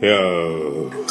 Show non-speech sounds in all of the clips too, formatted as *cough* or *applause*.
よー。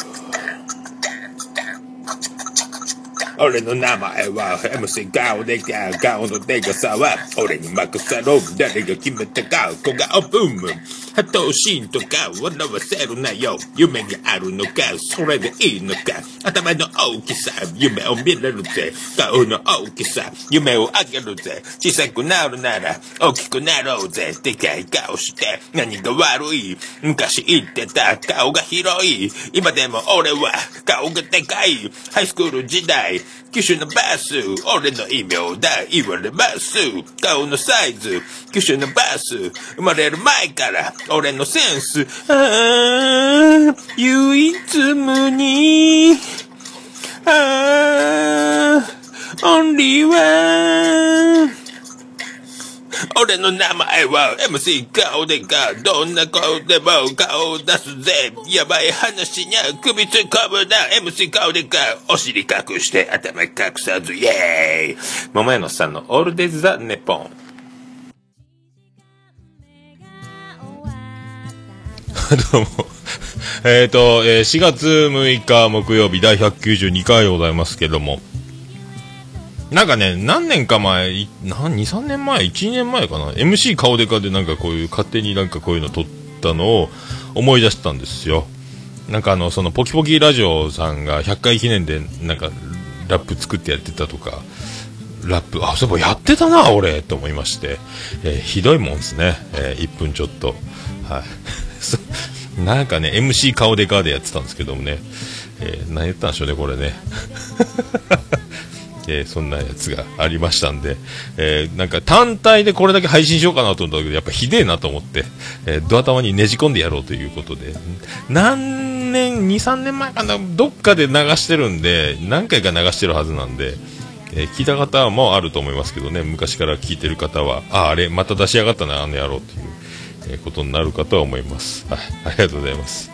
俺の名前は MC 顔でか顔のデカさは俺に任せろ。誰が決めたか小顔ブーム発動シーンとか笑わせるなよ。夢があるのかそれでいいのか。頭の大きさ夢を見れるぜ。顔の大きさ夢をあげるぜ。小さくなるなら大きくなろうぜ。でかい顔して何が悪い？昔言ってた顔が広い。今でも俺は顔がでかい。ハイスクール時代機種のバス。俺の異名だ言われます。顔のサイズ。機種のバス。生まれる前から。俺のセンス。ああ唯一無二。ああオンリーワン俺の名前は MC 顔でかどんな顔でも顔を出すぜやばい話にゃ首突っ込むな MC 顔でかお尻隠して頭隠さずイエーイ桃屋のさんのオールデイズ・ザ・ネポン *laughs* どうも。えっ、と、えー4月6日木曜日第192回でございますけども。なんかね、何年か前、2、3年前、1、2年前かな。MC 顔でかでなんかこういう、勝手になんかこういうの撮ったのを思い出したんですよ。なんかあの、そのポキポキラジオさんが100回記念でなんかラップ作ってやってたとか、ラップ、あ、そういえばやってたな、俺、と思いまして、えーひどいもんですね。え1分ちょっと。はい。*laughs* なんかね、MC 顔でかでやってたんですけどもね、えー何言ったんでしょうね、これね。えーそんなやつがありましたんで、えーなんか単体でこれだけ配信しようかなと思ったけど、やっぱひでえなと思って、えードア玉にねじ込んでやろうということで、何年、2、3年前かな、どっかで流してるんで、何回か流してるはずなんで、えー聞いた方もあると思いますけどね、昔から聞いてる方は、あ、あれ、また出しやがったな、あの野郎っていう、えーことになるかとは思います。はい、ありがとうございます。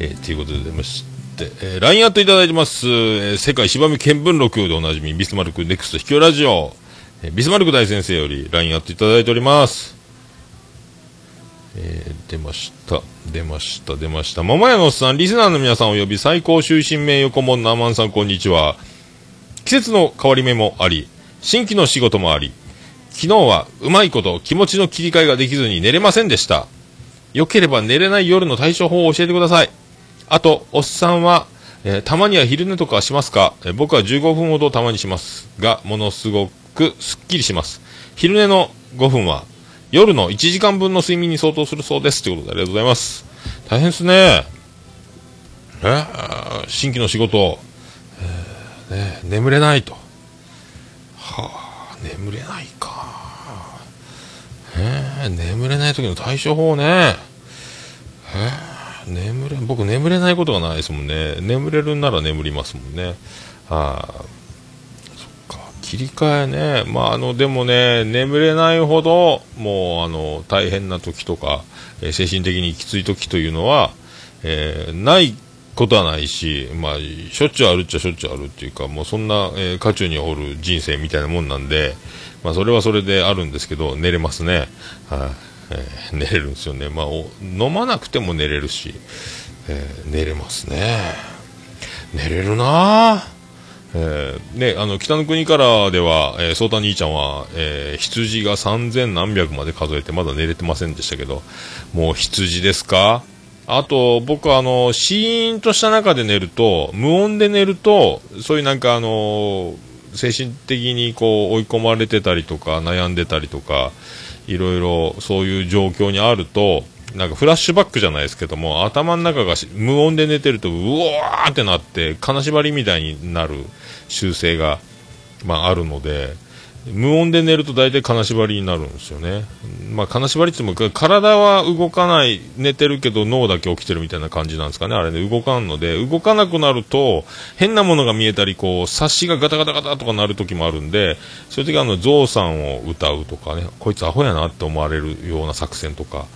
えーということでございまして、えー、LINE アットいただいてます、えー世界芝見見聞録でおなじみ、ビスマルクネクスト秘境ラジオ、えービスマルク大先生より LINE アットいただいております。えー出ました、出ました、出ました。桃屋のおっさん、リスナーの皆さんおよび最高終身名誉顧問のアマンさん、こんにちは。季節の変わり目もあり、新規の仕事もあり、昨日はうまいこと気持ちの切り替えができずに寝れませんでした。よければ寝れない夜の対処法を教えてください。あと、おっさんは、えーたまには昼寝とかしますか、えー僕は15分ほどたまにしますが、ものすごくすっきりします。昼寝の5分は、夜の1時間分の睡眠に相当するそうです。ということでありがとうございます。大変ですね。えー新規の仕事、えーね、眠れないと。はあ、眠れないか。えー眠れない時の対処法ね。えー眠れ、僕眠れないことがないですもんね。眠れるんなら眠りますもんね。ああ、そっか、切り替えね。まあ、あの、でもね、眠れないほど、もう、あの、大変な時とか、え精神的にきつい時というのは、えーないことはないし、まあ、しょっちゅうあるっちゃしょっちゅうあるっていうか、もうそんな、えー渦中におる人生みたいなもんなんで、まあ、それはそれであるんですけど、寝れますね。はい、えー寝れるんですよね。まあ、飲まなくても寝れるし、えー寝れますね。寝れるな。えーね、あの北の国からでは、えー、ソータ兄ちゃんは、えー羊が3000何百まで数えてまだ寝れてませんでしたけどもう羊ですか？あと僕はあのシーンとした中で寝ると無音で寝るとそういうなんかあの精神的にこう追い込まれてたりとか悩んでたりとかいろいろそういう状況にあるとなんかフラッシュバックじゃないですけども頭の中が無音で寝てるとうわーってなって金縛りみたいになる習性が、まあ、あるので無音で寝ると大体金縛りになるんですよね、まあ、金縛りって言っても体は動かない寝てるけど脳だけ起きてるみたいな感じなんですかね。あれね動かんので動かなくなると変なものが見えたりこう察しがガタガタガタとかなる時もあるんでそういう時はあのゾウさんを歌うとかねこいつアホやなって思われるような作戦とか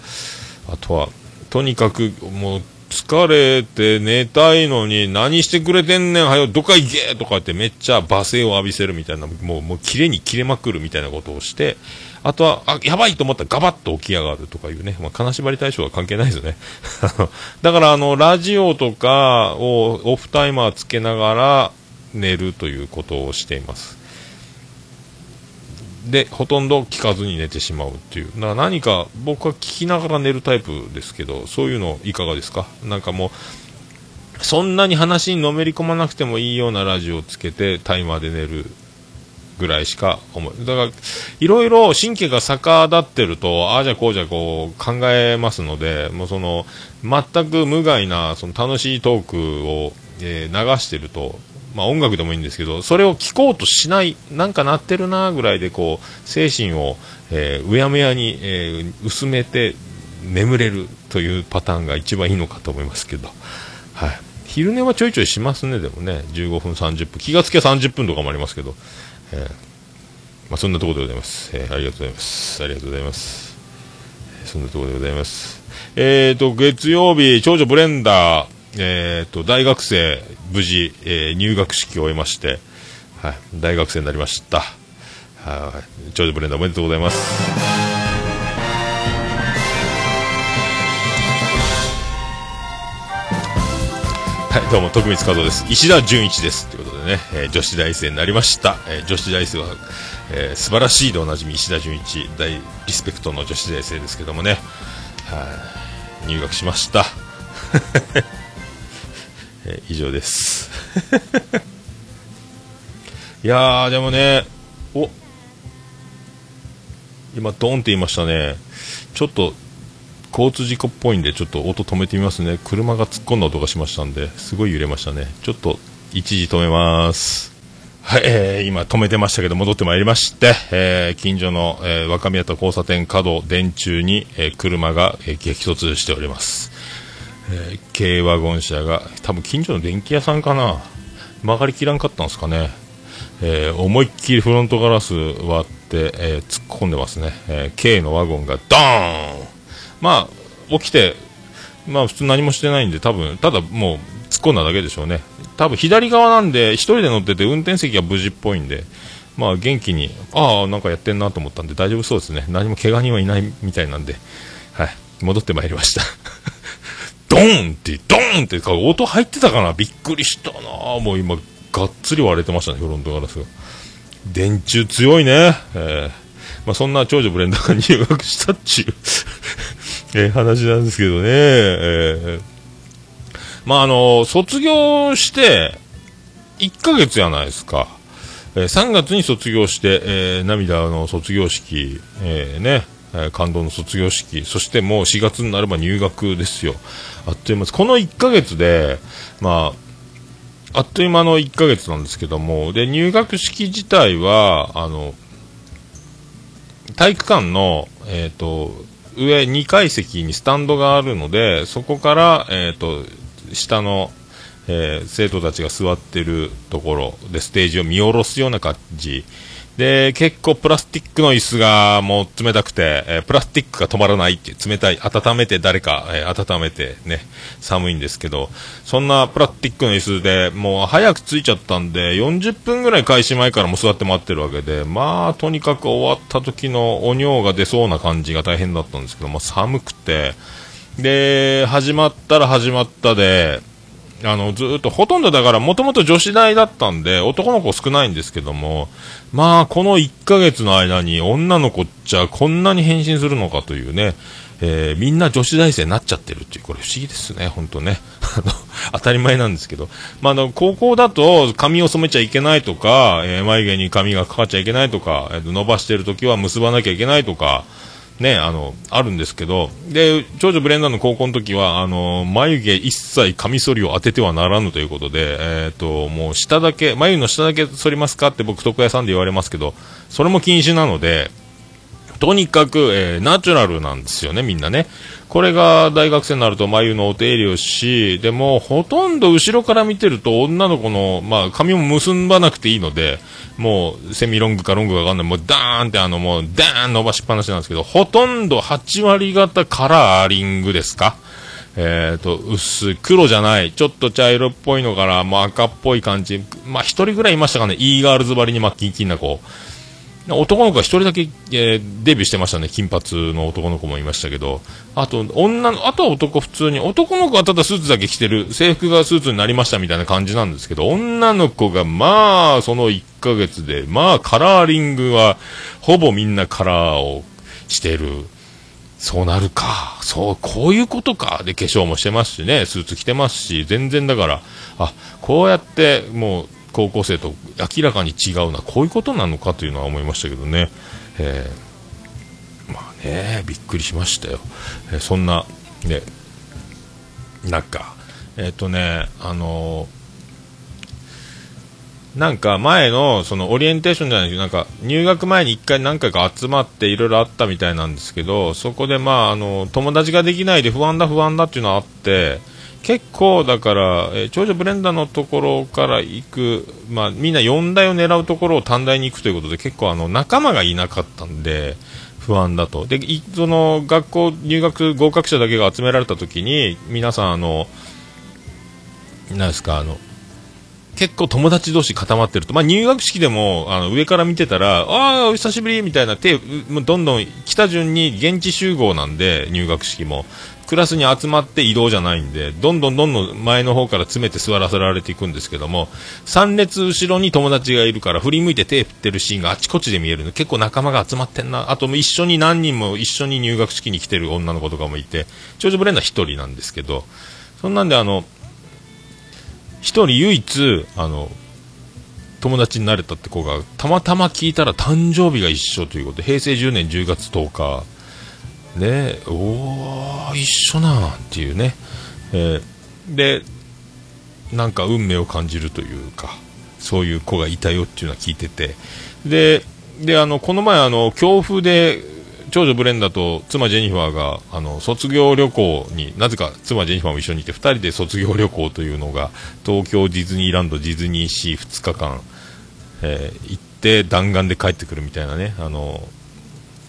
あとはとにかくもう疲れて寝たいのに何してくれてんねんはよどっか行けとかってめっちゃ罵声を浴びせるみたいなもうもうキレに切れまくるみたいなことをしてあとは、あ、やばいと思ったらガバッと起き上がるとかいうね、まあ、金縛り対象は関係ないですよね。*laughs* だから、あの、ラジオとかをオフタイマーつけながら寝るということをしています。で、ほとんど聞かずに寝てしまうっていう。だから何か、僕は聞きながら寝るタイプですけど、そういうのいかがですか？なんかもう、そんなに話にのめり込まなくてもいいようなラジオをつけてタイマーで寝るぐらいしか思う。だから、いろいろ神経が逆立ってると、ああじゃこうじゃこう考えますので、もうその、全く無害な、その楽しいトークを、えー、流してると、まあ音楽でもいいんですけど、それを聞こうとしない、なんか鳴ってるなぐらいでこう、精神を、えー、うやむやに、えー、薄めて眠れるというパターンが一番いいのかと思いますけど、はい。昼寝はちょいちょいしますね、でもね。15分、30分。気がつけ30分とかもありますけど。えー、まあ、そんなところでございます、えー、ありがとうございますありがとうございますそんなところでございますえーと月曜日長女ブレンダーえーと大学生無事、えー、入学式を終えましてはい大学生になりましたはい長女ブレンダーおめでとうございますはい、どうも、徳光和夫です。石田純一です。ということでね、えー、女子大生になりました。えー、女子大生は、えー、素晴らしいでおなじみ石田純一、大リスペクトの女子大生ですけどもね、はい、入学しました。えー、以上です。*laughs* いやー、でもね、お今、ドンって言いましたね。ちょっと、交通事故っぽいんで、ちょっと音止めてみますね。車が突っ込んだ音がしましたんで、すごい揺れましたね。ちょっと、一時止めます。はい、えー、今止めてましたけど、戻ってまいりまして、えー、近所の、えー、若宮と交差点角電柱に、えー、車が、えー、激突しております。えー、軽ワゴン車が、多分近所の電気屋さんかな。曲がりきらんかったんですかね。えー、思いっきりフロントガラス割って、えー、突っ込んでますね。え、軽のワゴンがドーンまあ、起きて、まあ普通何もしてないんで、多分、ただもう突っ込んだだけでしょうね。多分左側なんで、一人で乗ってて運転席は無事っぽいんで、まあ元気に、ああ、なんかやってんなと思ったんで大丈夫そうですね。何も怪我人はいないみたいなんで、はい、戻ってまいりました。ドンって、ドンって音入ってたかな？びっくりしたなもう今、がっつり割れてましたね、フロントガラスが。電柱強いね。えー、まあそんな長女ブレンダーが入学したっちゅう *laughs* えー、話なんですけどね、えー、まああの、卒業して、1ヶ月じゃないですか。えー、3月に卒業して、えー、涙の卒業式、えー、ね、え、感動の卒業式、そしてもう4月になれば入学ですよ。あっという間。この1ヶ月で、まあ、あっという間の1ヶ月なんですけども、で、入学式自体は、あの、体育館の、えっ、ー、と、上2階席にスタンドがあるので、そこから、えっ、ー、と、下の、えー、生徒たちが座っているところでステージを見下ろすような感じ。で、結構プラスチックの椅子がもう冷たくて、えー、プラスチックが止まらないっていう冷たい、温めて誰か、えー、温めてね、寒いんですけど、そんなプラスチックの椅子でもう早く着いちゃったんで、40分ぐらい開始前からも座って待ってるわけで、まあ、とにかく終わった時のお尿が出そうな感じが大変だったんですけど、まあ、寒くて、で、始まったら始まったで、あの、ずっと、ほとんどだから、もともと女子大だったんで、男の子少ないんですけども、まあ、この1ヶ月の間に女の子っちゃこんなに変身するのかというね、えー、みんな女子大生になっちゃってるっていう、これ不思議ですね、*laughs* 本当ね。あの当たり前なんですけど。まあ、あの高校だと髪を染めちゃいけないとか、えー、眉毛に髪がかかっちゃいけないとか、えー、伸ばしてる時は結ばなきゃいけないとか、ね、あの、あるんですけど、で、長女ブレンダーの高校の時は、あの、眉毛一切カミソリを当ててはならぬということで、えっ、ー、と、もう下だけ、眉の下だけ剃りますかって僕床屋さんで言われますけど、それも禁止なので、とにかく、えー、ナチュラルなんですよね、みんなね。これが大学生になると眉のお手入れをし、でも、ほとんど後ろから見てると女の子の、まあ、髪も結ばなくていいので、もう、セミロングかロングかわかんない、もうダーンってあの、もう、ダーン伸ばしっぱなしなんですけど、ほとんど8割方カラーリングですか？えっ、ー、と、薄、黒じゃない、ちょっと茶色っぽいのから、まあ赤っぽい感じ。まあ一人ぐらいいましたかね、イーガールズ張りにまキンキンな子。男の子が一人だけ、えー、デビューしてましたね。金髪の男の子もいましたけど。あと、女の、あとは男普通に、男の子はただスーツだけ着てる、制服がスーツになりましたみたいな感じなんですけど、女の子がまあ、その1ヶ月で、まあ、カラーリングは、ほぼみんなカラーをしてる。そうなるか。そう、こういうことか。で、化粧もしてますしね、スーツ着てますし、全然だから、あ、こうやって、もう、高校生と明らかに違うな、こういうことなのかというのは思いましたけどね、えー、まあね、びっくりしましたよ、えー、そんな、ね、なんか、えっ、ー、とね、あのなんか前のそのオリエンテーションじゃないけどなんか入学前に1回何回か集まっていろいろあったみたいなんですけどそこでまああの友達ができないで不安だ不安だっていうのはあって結構だから、えー、長女ブレンダーのところから行く、まあ、みんな4大を狙うところを短大に行くということで結構あの仲間がいなかったんで不安だとでその学校入学合格者だけが集められた時に皆さんあのなんですかあの結構友達同士固まってると、まあ、入学式でもあの上から見てたら、ああ、お久しぶりみたいな手、どんどん来た順に現地集合なんで、入学式も。クラスに集まって移動じゃないんで、どんどんどんどん前の方から詰めて座らせられていくんですけども、3列後ろに友達がいるから振り向いて手振ってるシーンがあちこちで見えるの結構仲間が集まってんな。あと一緒に何人も一緒に入学式に来てる女の子とかもいて、長女ブレンダー1人なんですけど、そんなんであの、1人唯一、あの、友達になれたって子がたまたま聞いたら誕生日が一緒ということで平成10年10月10日ねおお一緒なっていうね、えー、でなんか運命を感じるというかそういう子がいたよっていうのは聞いてて。でであのこの前あの強風で長女ブレンダと妻ジェニファーがあの卒業旅行になぜか妻ジェニファーも一緒にいて2人で卒業旅行というのが東京ディズニーランドディズニーシー2日間、えー、行って弾丸で帰ってくるみたいなねあの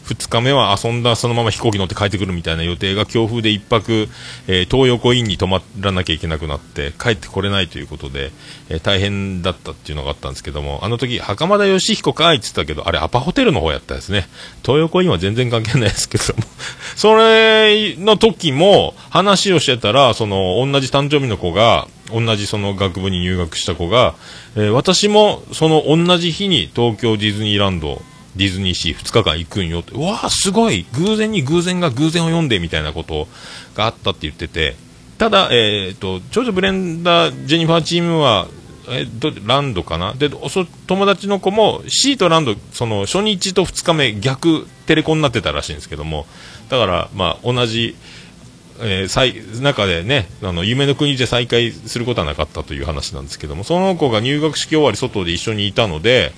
2日目は遊んだそのまま飛行機乗って帰ってくるみたいな予定が強風で1泊、えー、東横インに泊まらなきゃいけなくなって帰ってこれないということで、えー、大変だったっていうのがあったんですけどもあの時袴田義彦かいって言ったけどあれアパホテルの方やったですね。東横インは全然関係ないですけども。*laughs* それの時も話をしてたらその同じ誕生日の子が同じその学部に入学した子が、えー、私もその同じ日に東京ディズニーランドディズニーシー2日間行くんよって、わあ、すごい。偶然に偶然が偶然を呼んでみたいなことがあったって言ってて、ただ、えっ、ー、と、長女ブレンダー、ジェニファーチームは、えどランドかな？でそ友達の子もシーとランドその初日と2日目逆テレコになってたらしいんですけども。だから、まあ、同じ、えー、中でねあの夢の国で再会することはなかったという話なんですけども。その子が入学式終わり外で一緒にいたので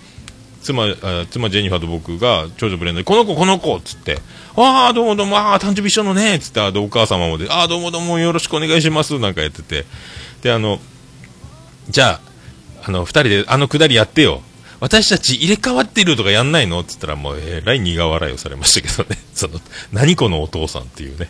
妻妻ジェニファーと僕が長女ブレンドでこの子この子っつって。ああどうもどうもああ誕生日一緒のねっつってあお母様もでああどうもどうもよろしくお願いしますなんかやってて。であのじゃああの2人であのくだりやってよ。私たち入れ替わってるとかやんないの？って言ったらもうえらい苦笑いをされましたけどね。*laughs* その何このお父さんっていうね、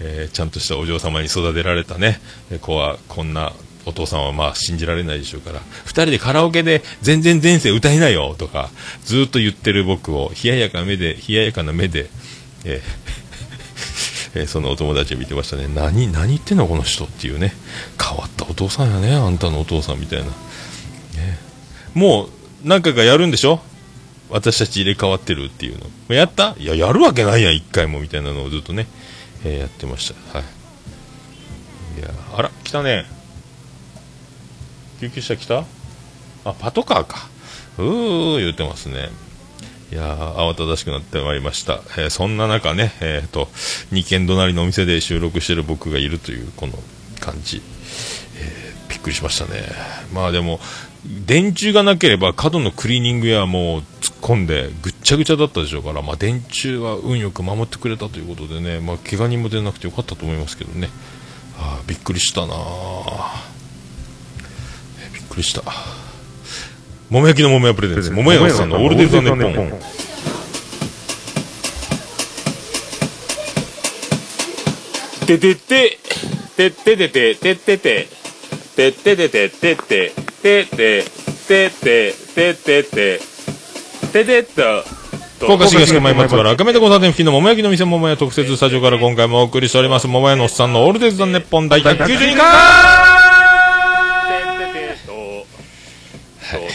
えー、ちゃんとしたお嬢様に育てられたね。子はこんなお父さんはまあ信じられないでしょうから2人でカラオケで全然前世歌いなよとかずっと言ってる僕を冷ややかな目で冷ややかな目で、えーえー、そのお友達を見てましたね。何何言ってんのこの人っていうね。変わったお父さんやねあんたのお父さんみたいな、ね、もう何回かやるんでしょ？私たち入れ替わってるっていうの。やった？いややるわけないやん1回もみたいなのをずっとね、えー、やってました。はい。いやあら来たね。救急車来た？あパトカーか。うー言ってますね。いや慌ただしくなってまいりました、えー、そんな中ね、えーと、2軒隣のお店で収録してる僕がいるというこの感じ、えー、びっくりしましたね。まあでも電柱がなければ角のクリーニング屋も突っ込んでぐっちゃぐちゃだったでしょうから、まあ、電柱は運よく守ってくれたということでね、まあ、怪我人も出なくてよかったと思いますけどね、あ、びっくりしたなあくりした。桃焼きの桃屋プレゼンツ。桃屋さんのオールデイズ・ザ・ネッポンてててて。てててて。てててて。てててて。ててて。ててて。ててててててと福福岡市東区前松原。赤目で交差点付近の桃焼きの店桃屋特設スタジオから今回もお送りしております。桃屋のおっさんのオールデイズ・ザ・ネッポン第192回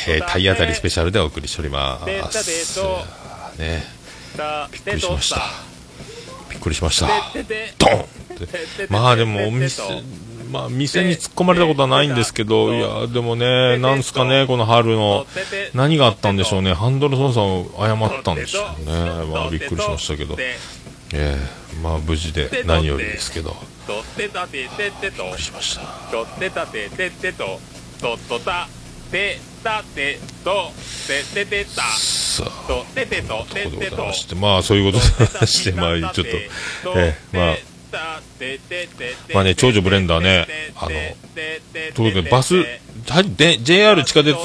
えー体当たりスペシャルでお送りしております。ね。びっくりしました。びっくりしました。ドンって。まあでもお店まあ店に突っ込まれたことはないんですけどいやでもねなんすかねこの春の。何があったんでしょうね。ハンドル操作を誤ったんでしょうね。まあびっくりしましたけど。ええまあ無事で何よりですけど。びっくりしましたたてとてたてとてた。さあとててとててと。ございましてまあそういうことでしてまあちょっとええまあまあね長女ブレンダーねあのということでバスはで JR 地下鉄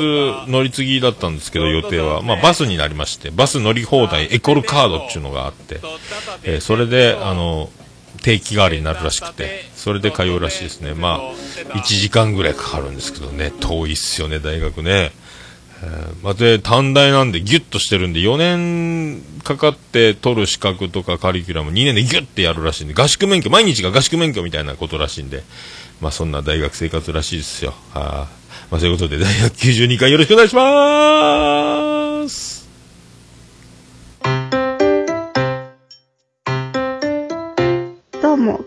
乗り継ぎだったんですけど予定は、まあ、バスになりましてバス乗り放題エコルカードっていうのがあって、えーそれであの定期代わりになるらしくてそれで通うらしいですね。まあ1時間ぐらいかかるんですけどね。遠いっすよね大学ね。えーまあ、で短大なんでギュッとしてるんで4年かかって取る資格とかカリキュラム2年でギュッてやるらしいんで合宿免許毎日が合宿免許みたいなことらしいんでまあそんな大学生活らしいですよ。はあまあそういうことで第192回よろしくお願いします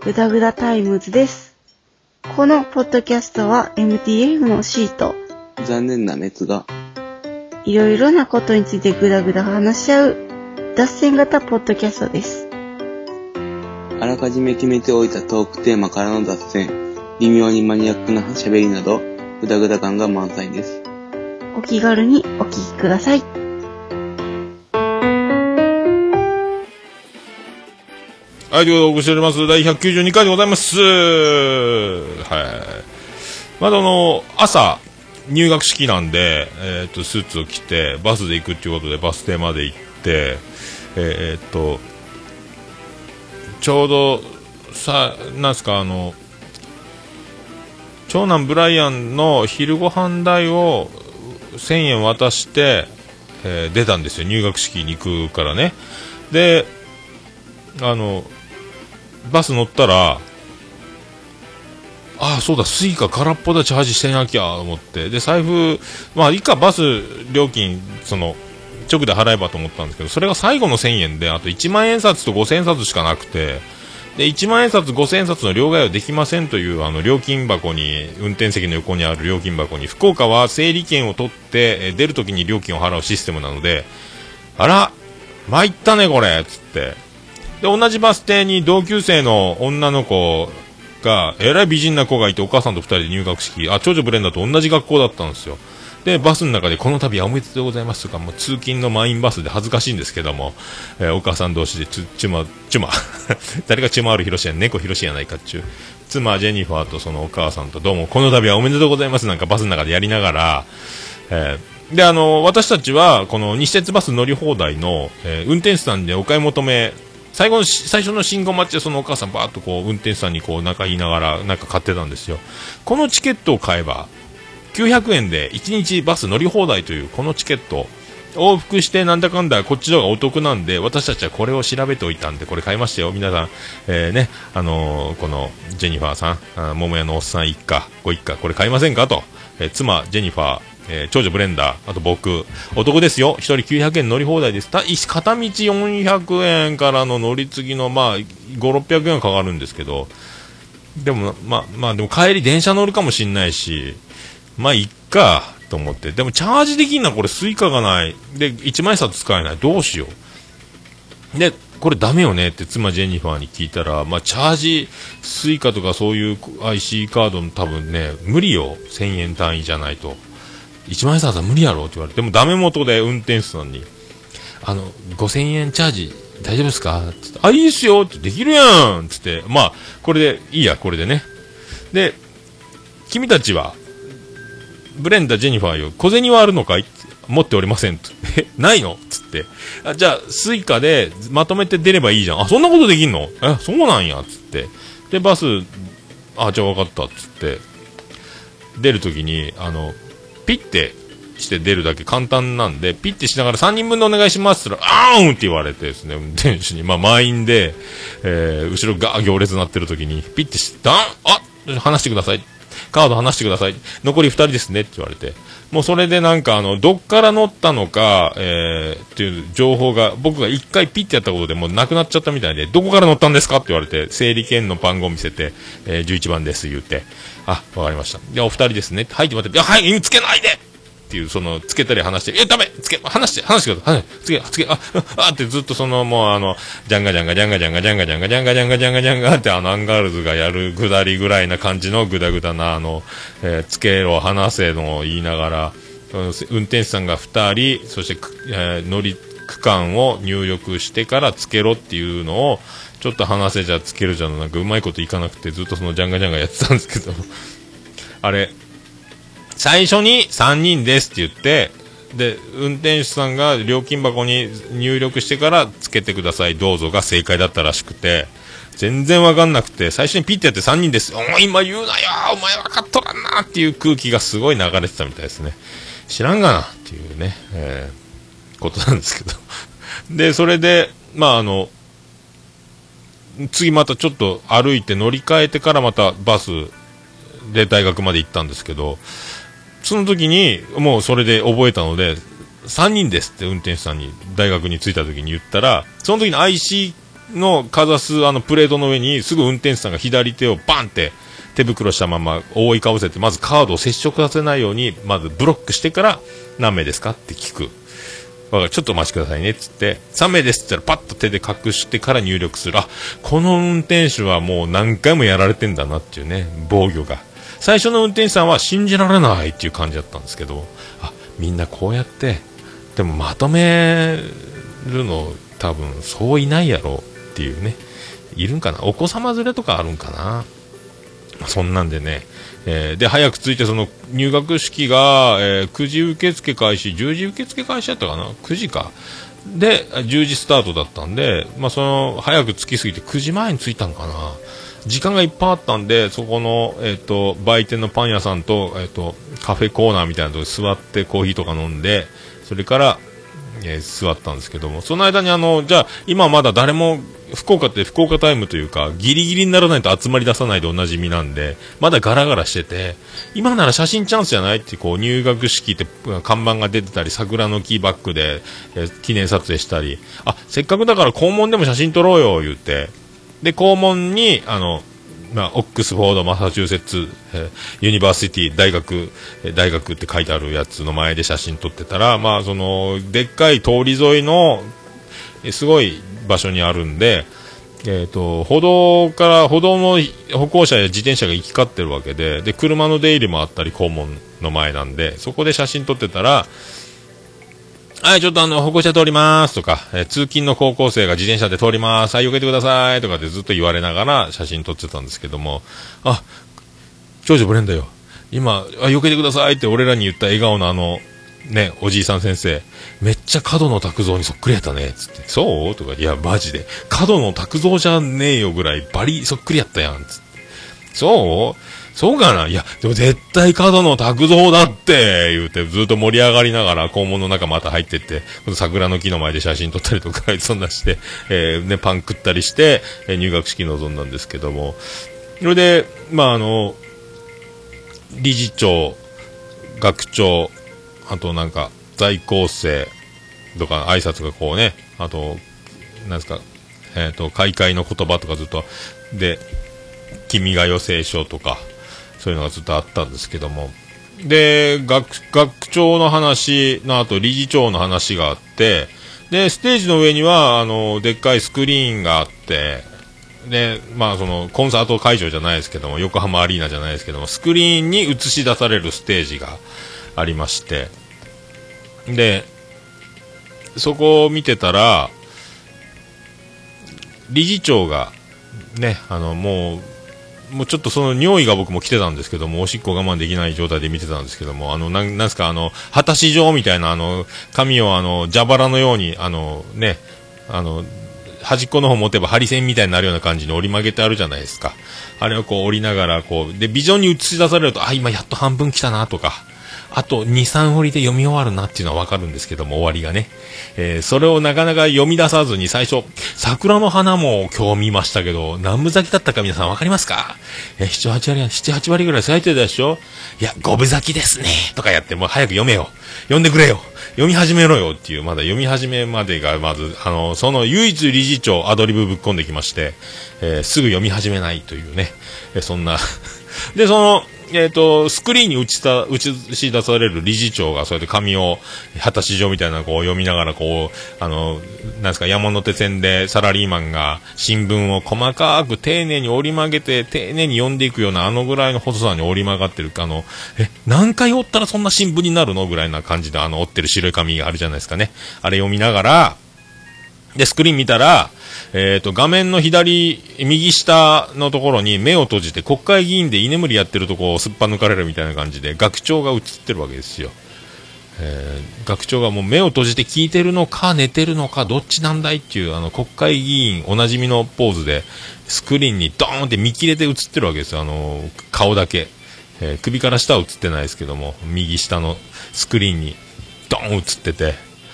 どうも、ぐだぐだタイムズです。このポッドキャストは MTF のシート、残念な滅が、いろいろなことについてぐだぐだ話し合う、脱線型ポッドキャストです。あらかじめ決めておいたトークテーマからの脱線、微妙にマニアックな喋りなど、ぐだぐだ感が満載です。お気軽にお聞きください。はい、ということでお送りしております。第192回でございます。はい。まだあの、朝、入学式なんで、えっ、と、スーツを着て、バスで行くっていうことで、バス停まで行って、えっ、と、ちょうど、さ、なんすか、あの、長男ブライアンの昼ご飯代を1000円渡して、えー出たんですよ。入学式に行くからね。で、あの、バス乗ったら、ああ、そうだ、スイカ空っぽだ、チャージしてなきゃ、思って。で、財布、まあ、いか、バス料金、その、直で払えばと思ったんですけど、それが最後の1000円で、あと1万円札と5000円札しかなくて、で、1万円札、5000円札の両替はできませんという、あの、料金箱に、運転席の横にある料金箱に、福岡は整理券を取って、え出るときに料金を払うシステムなので、あら、参ったね、これ、つって。で、同じバス停に同級生の女の子が、えらい美人な子がいて、お母さんと二人で入学式、あ、長女ブレンダーと同じ学校だったんですよ。で、バスの中で、この度はおめでとうございますとか、もう通勤の満員バスで恥ずかしいんですけども、えーお母さん同士でちゅ、ちゅま、ちゅま、*laughs* 誰がちゅまあるひろしや、猫ひろしやないかっちゅう、妻ジェニファーとそのお母さんと、どうもこの度はおめでとうございますなんかバスの中でやりながら、えーで、あの、私たちは、この西鉄バス乗り放題の、えー運転手さんでお買い求め、最後の、最初の信号待ちでそのお母さんバーッとこう、運転手さんにこう、仲言いながら、なんか買ってたんですよ。このチケットを買えば、900円で1日バス乗り放題というこのチケット、往復してなんだかんだこっちの方がお得なんで、私たちはこれを調べておいたんで、これ買いましたよ。皆さん、えーね、あのーこの、ジェニファーさん、桃屋のおっさん一家、ご一家、これ買いませんかと。えー妻、ジェニファー、えー長女ブレンダー、あと僕、お得ですよ。一人900円乗り放題です。た片道400円からの乗り継ぎの、まあ、5、600円かかるんですけど、でも、まあ、まあ、でも帰り電車乗るかもしんないし、まあ、いっか、と思って。でも、チャージできんのはこれスイカがない。で、1万円札使えない。どうしよう。で、これダメよねって妻ジェニファーに聞いたら、まあ、チャージ、スイカとかそういう IC カードの多分ね、無理よ。1000円単位じゃないと。1万円札は無理やろって言われて、でもダメ元で運転手さんに、あの、5000円チャージ大丈夫ですか？つって、あ、いいっすよってできるやんつって、まあ、これで、いいや、これでね。で、君たちは、ブレンダー、ジェニファーよ、小銭はあるのかい？持っておりません。え、ないの？つって。あじゃあ、スイカでまとめて出ればいいじゃん。あ、そんなことできんの？え、そうなんや。つって。で、バス、あ、じゃあ分かった。つって。出るときに、あの、ピッて、して出るだけ簡単なんで、ピッてしながら3人分でお願いしますって言ったら、あーんって言われてですね、運転手に、まあ満員で、えー、後ろが行列になってる時に、ピッてし、だんあ話してください。カード話してください。残り2人ですねって言われて。もうそれでなんかあの、どっから乗ったのか、えー、っていう情報が、僕が1回ピッてやったことでもうなくなっちゃったみたいで、どこから乗ったんですかって言われて、整理券の番号見せて、えー、11番です言って、あ、わかりました。で、お二人ですね。はいって言われて、いや、はい、つけないでっていう、その、つけたり話して、え、ダメつけ、話して、話してください。つけ、つけ、あ、*laughs* あってずっとその、もうあの、ジャンガジャンガジャンガジャンガジャンガジャンガジャンガジャンガジャンガジャンガってあの、アンガールズがやるぐだりぐらいな感じのぐだぐだな、あの、えー、つけろ、話せのを言いながら、運転手さんが2人、そして、えー、乗り、区間を入力してからつけろっていうのを、ちょっと話せじゃつけるじゃん、なんかうまいこといかなくて、ずっとそのジャンガジャンガやってたんですけど、あれ、最初に3人ですって言って、で、運転手さんが料金箱に入力してからつけてください、どうぞが正解だったらしくて、全然わかんなくて、最初にピッてやって3人です。お前今言うなよお前分かっとらんなっていう空気がすごい流れてたみたいですね。知らんがなっていうね、えー、ことなんですけど。で、それで、まああの、次またちょっと歩いて乗り換えてからまたバスで大学まで行ったんですけど、その時に、もうそれで覚えたので、3人ですって運転手さんに大学に着いた時に言ったら、その時に IC のかざすあのプレートの上にすぐ運転手さんが左手をバンって手袋したまま覆いかぶせて、まずカードを接触させないように、まずブロックしてから何名ですかって聞く。ちょっとお待ちくださいね。つって、3名ですって言ったらパッと手で隠してから入力する。あ、この運転手はもう何回もやられてんだなっていうね、防御が。最初の運転手さんは信じられないっていう感じだったんですけど、あ、みんなこうやって、でもまとめるの多分そういないやろうっていうね、いるんかな？お子様連れとかあるんかな？そんなんでね、えー、で、早く着いて、その入学式が、えー、9時受付開始、10時受付開始だったかな ?9 時か。で、10時スタートだったんで、まあ、その、早く着きすぎて9時前に着いたんかな？時間がいっぱいあったんで、そこの、えっ、ー、と、売店のパン屋さんと、えっ、ー、と、カフェコーナーみたいなところ座ってコーヒーとか飲んで、それから、えー、座ったんですけども、その間にあの、じゃあ、今まだ誰も、福岡って福岡タイムというか、ギリギリにならないと集まり出さないでおなじみなんで、まだガラガラしてて、今なら写真チャンスじゃないって、こう、入学式って看板が出てたり、桜の木バックで、え、記念撮影したり、あ、せっかくだから校門でも写真撮ろうよ、言って、で、校門に、あの、まあ、オックスフォード、マサチューセッツ、えー、ユニバーシティ、大学、えー、大学って書いてあるやつの前で写真撮ってたら、まあ、その、でっかい通り沿いの、え、すごい場所にあるんで、えっ、と、歩道から、歩道の歩行者や自転車が行き交ってるわけで、で、車の出入りもあったり、校門の前なんで、そこで写真撮ってたら、はい、ちょっとあの、歩行者通りますとか、えー、通勤の高校生が自転車で通ります、はい、避けてくださいとかってずっと言われながら写真撮ってたんですけども、あ、長女ブレンダよ。今、あ、避けてくださいって俺らに言った笑顔のあの、ね、おじいさん先生、めっちゃ角野拓造にそっくりやったね、つって。そう？とか、いや、マジで。角野拓造じゃねえよぐらい、バリそっくりやったやん、つって。そう？そうかな？いや、でも絶対角野拓造だって言うて、ずっと盛り上がりながら校門の中また入ってって、桜の木の前で写真撮ったりとか、*laughs* そんなして、えー、ね、パン食ったりして、え、入学式臨んだんですけども、それで、まあ、あの、理事長、学長、あとなんか、在校生とか挨拶がこうね、あと、なんですか、えっ、ー、と、開会の言葉とかずっと、で、君が代聖書とか、そういうのがずっとあったんですけども。で、学、学長の話の後、理事長の話があって、で、ステージの上には、あの、でっかいスクリーンがあって、で、まあその、コンサート会場じゃないですけども、横浜アリーナじゃないですけども、スクリーンに映し出されるステージがありまして、で、そこを見てたら、理事長が、ね、あの、もう、もうちょっとその尿意が僕も来てたんですけども、おしっこ我慢できない状態で見てたんですけども、あの、なん、なんすか、あの、果たし状みたいな、あの、紙をあの、蛇腹のように、あの、ね、あの、端っこの方持てば針線みたいになるような感じに折り曲げてあるじゃないですか。あれをこう折りながら、こう、で、ビジョンに映し出されると、あ、今やっと半分来たなとか、あと2、3折りで読み終わるなっていうのはわかるんですけども、終わりがね。えー、それをなかなか読み出さずに最初、桜の花も今日見ましたけど、何分咲きだったか皆さんわかりますか？えー、7、8割、7、8割ぐらい咲いてたでしょ？いや、5分咲きですねとかやって、もう早く読めよ。読んでくれよ。読み始めろよっていう、まだ読み始めまでが、まず、あの、その唯一理事長アドリブぶっ込んできまして、えー、すぐ読み始めないというね、えー、そんな *laughs* で、その、えっ、ー、と、スクリーンに映した映し出される理事長が、そうやって紙を、果たし状みたいなこう読みながら、こう、あの、なんですか、山手線でサラリーマンが新聞を細かく丁寧に折り曲げて、丁寧に読んでいくような、あのぐらいの細さに折り曲がってる、あの、え、何回折ったらそんな新聞になるの？ぐらいな感じで、あの、折ってる白い紙があるじゃないですかね。あれ読みながら、で、スクリーン見たら、えっ、ー、と、画面の左、右下のところに目を閉じて国会議員で居眠りやってるとこをすっぱ抜かれるみたいな感じで、学長が映ってるわけですよ。えー、学長がもう目を閉じて聞いてるのか寝てるのかどっちなんだいっていうあの国会議員おなじみのポーズでスクリーンにドーンって見切れて映ってるわけですよ。あの顔だけ。えー、首から下は映ってないですけども、右下のスクリーンにドーン映ってて、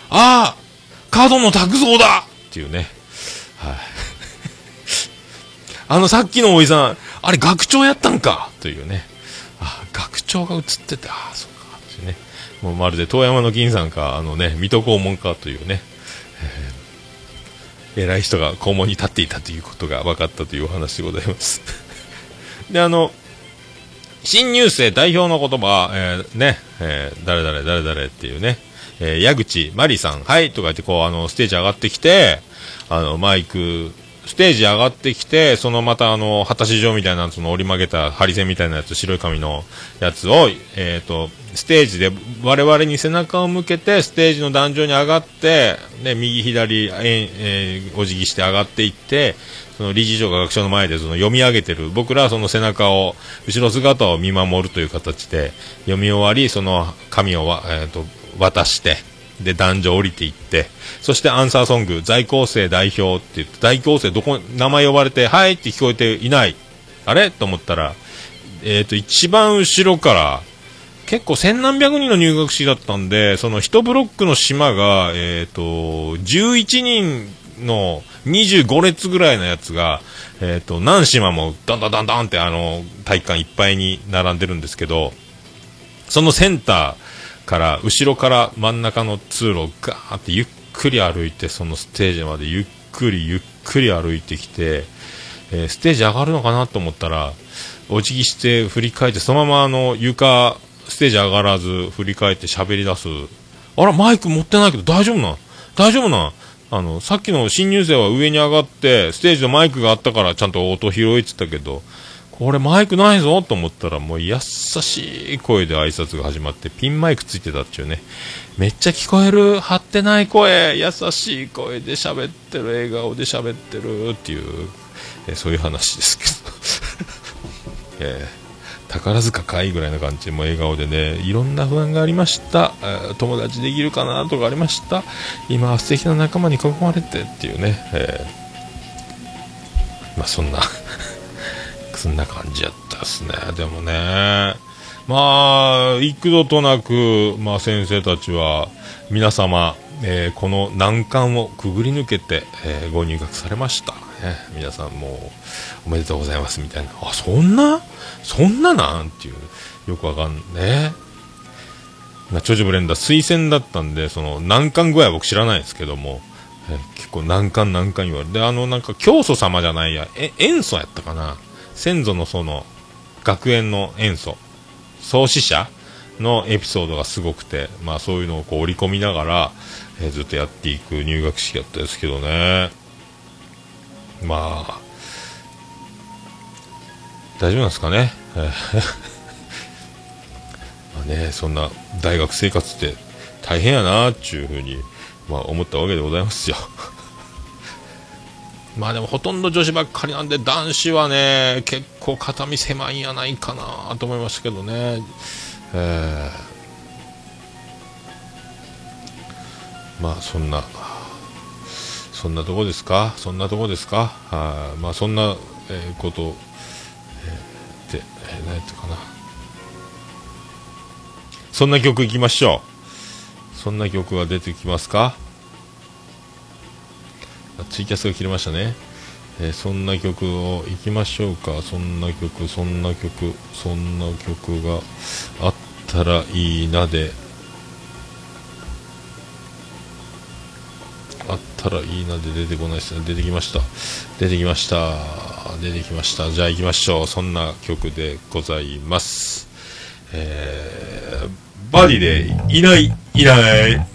ああ角野拓造だっていうね。はい。*laughs* あのさっきのおじさん、あれ学長やったんか？というね。あ、学長が映ってて、あ、そうか。ってね。もうまるで遠山の銀さんか、あのね、水戸黄門かというね。えー、偉い人が肛門に立っていたということが分かったというお話でございます。*laughs* で、あの、新入生代表の言葉、えー、ね、えー、誰々誰々っていうね、えー、矢口まりさん、はい、とか言ってこう、あの、ステージ上がってきて、あの、マイク、ステージ上がってきて、そのまたあの、果たし状みたいな、その折り曲げたハリセンみたいなやつ、白い紙のやつを、えっ、ー、と、ステージで我々に背中を向けて、ステージの壇上に上がって、ね、右左、ええー、お辞儀して上がっていって、その理事長が学長の前でその読み上げてる、僕らはその背中を、後ろ姿を見守るという形で、読み終わり、その紙を、えっ、ー、と、渡して、で、男女降りていって、そしてアンサーソング、在校生代表って言って、在校生どこ、名前呼ばれて、はいって聞こえていない。あれ？と思ったら、えっ、ー、と、一番後ろから、結構千何百人の入学式だったんで、その一ブロックの島が、えっ、ー、と、11人の25列ぐらいのやつが、えっ、ー、と、何島もダンダンダンダンってあの、体育館いっぱいに並んでるんですけど、そのセンター、から後ろから真ん中の通路をガーってゆっくり歩いてそのステージまでゆっくりゆっくり歩いてきて、えー、ステージ上がるのかなと思ったらお辞儀して振り返ってそのままあの床ステージ上がらず振り返って喋り出す。あらマイク持ってないけど大丈夫な大丈夫なあのさっきの新入生は上に上がってステージのマイクがあったからちゃんと音拾いって言ったけどこれマイクないぞと思ったらもう優しい声で挨拶が始まってピンマイクついてたっていうね。めっちゃ聞こえる。張ってない声。優しい声で喋ってる笑顔で喋ってるっていう、えそういう話ですけど、*laughs* えー、宝塚かいぐらいな感じ。でも笑顔でね。いろんな不安がありました、えー、友達できるかなとかありました。今は素敵な仲間に囲まれてっていうね、えー、まあそんな。そんな感じやったっすね。でもね、まあ、幾度となく、まあ、先生たちは、皆様、えー、この難関をくぐり抜けて、えー、ご入学されました。ね、皆さんもうおめでとうございますみたいな。あ、そんな？そんななん？っていう、よくわかんね。まあ、長寿ブレンダー推薦だったんで、その難関具合は僕知らないですけども、えー、結構難関難関言われて、あのなんか教祖様じゃないや、え、塩素やったかな。先祖のその学園の演奏創始者のエピソードがすごくて、まあ、そういうのをこう織り込みながら、えー、ずっとやっていく入学式だったですけどね。まあ大丈夫なんですかね？*laughs* まあねそんな大学生活って大変やなっていうふうに、まあ、思ったわけでございますよ。まあでもほとんど女子ばっかりなんで男子はね結構肩身狭いんやないかなと思いましたけどね、えー、まあそんなそんなとこですか？そんなとこですか？はまあそんな、えー、こと、えー、で、えー、何やったかな。そんな曲いきましょう。そんな曲が出てきますか？ツイキャスが切れましたね。えーそんな曲をいきましょうか。そんな曲、そんな曲、そんな曲があったらいいなで、あったらいいなで出てこないですね。出てきました。出てきました。出てきました。じゃあ行きましょう。そんな曲でございます。えー、バディでいない、いない。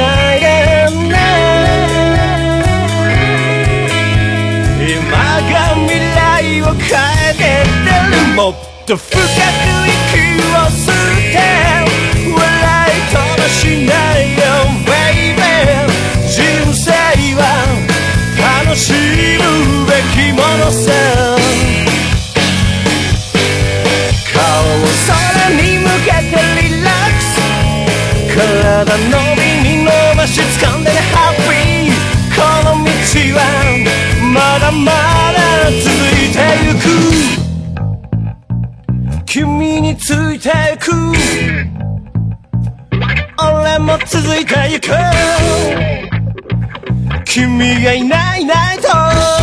ないでね今が未来を変えてってるもっと深く息を吸って笑い飛ばしないよ baby 人生は楽しむべきものさ顔を空に向けてリラックス体のに伸ばし掴んでハッピーこの道はまだまだ続いてゆく。君についてゆく。俺も続いてゆく。君がいないないと。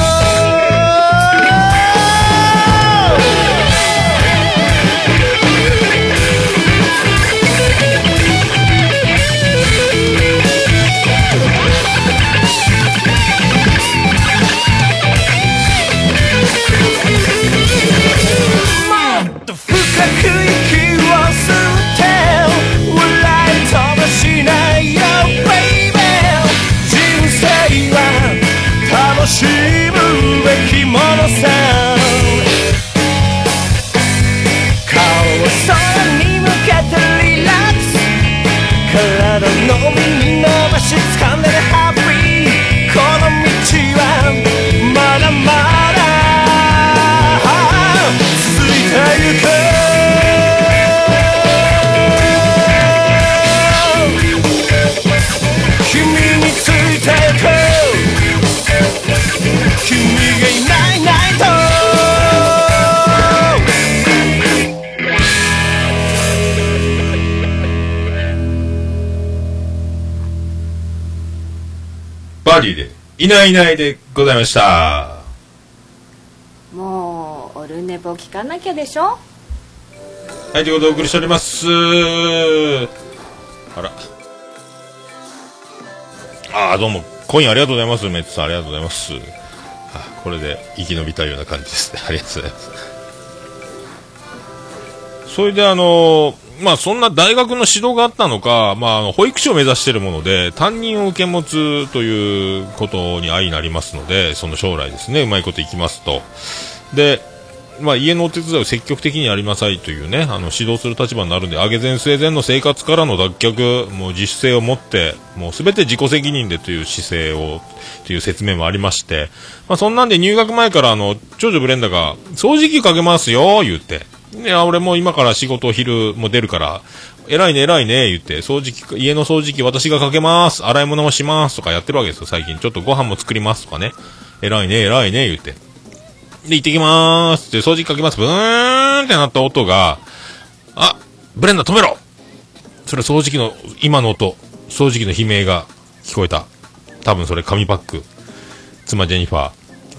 バディでいないいないでございました。もうオルネポ聞かなきゃでしょ？はい、ということでお送りしております。あら。ああ、どうも、コインありがとうございます。メッツさん、ありがとうございます。あこれで生き延びたような感じですね。ありがとうございます。それであのまあそんな大学の指導があったのか、まああの保育士を目指しているもので、担任を受け持つということに相なりますので、その将来ですね、うまいこといきますと。で、まあ、家のお手伝いを積極的にやりなさいというね、あの、指導する立場になるんで、上げ前生前の生活からの脱却、もう自主性を持って、もうすべて自己責任でという姿勢を、という説明もありまして、まあ、そんなんで入学前からあの、長女ブレンダが、掃除機かけますよ、言って。いや、俺も今から仕事昼も出るから、偉いね、偉いね、言って、掃除機、家の掃除機私がかけます、洗い物もしますとかやってるわけですよ、最近。ちょっとご飯も作りますとかね。偉いね、偉いね、言って。で、行ってきまーすって掃除機かけます。ブーンってなった音が、あ、ブレンダ止めろそれ掃除機の、今の音、掃除機の悲鳴が聞こえた。多分それ紙パック。妻ジェニファー、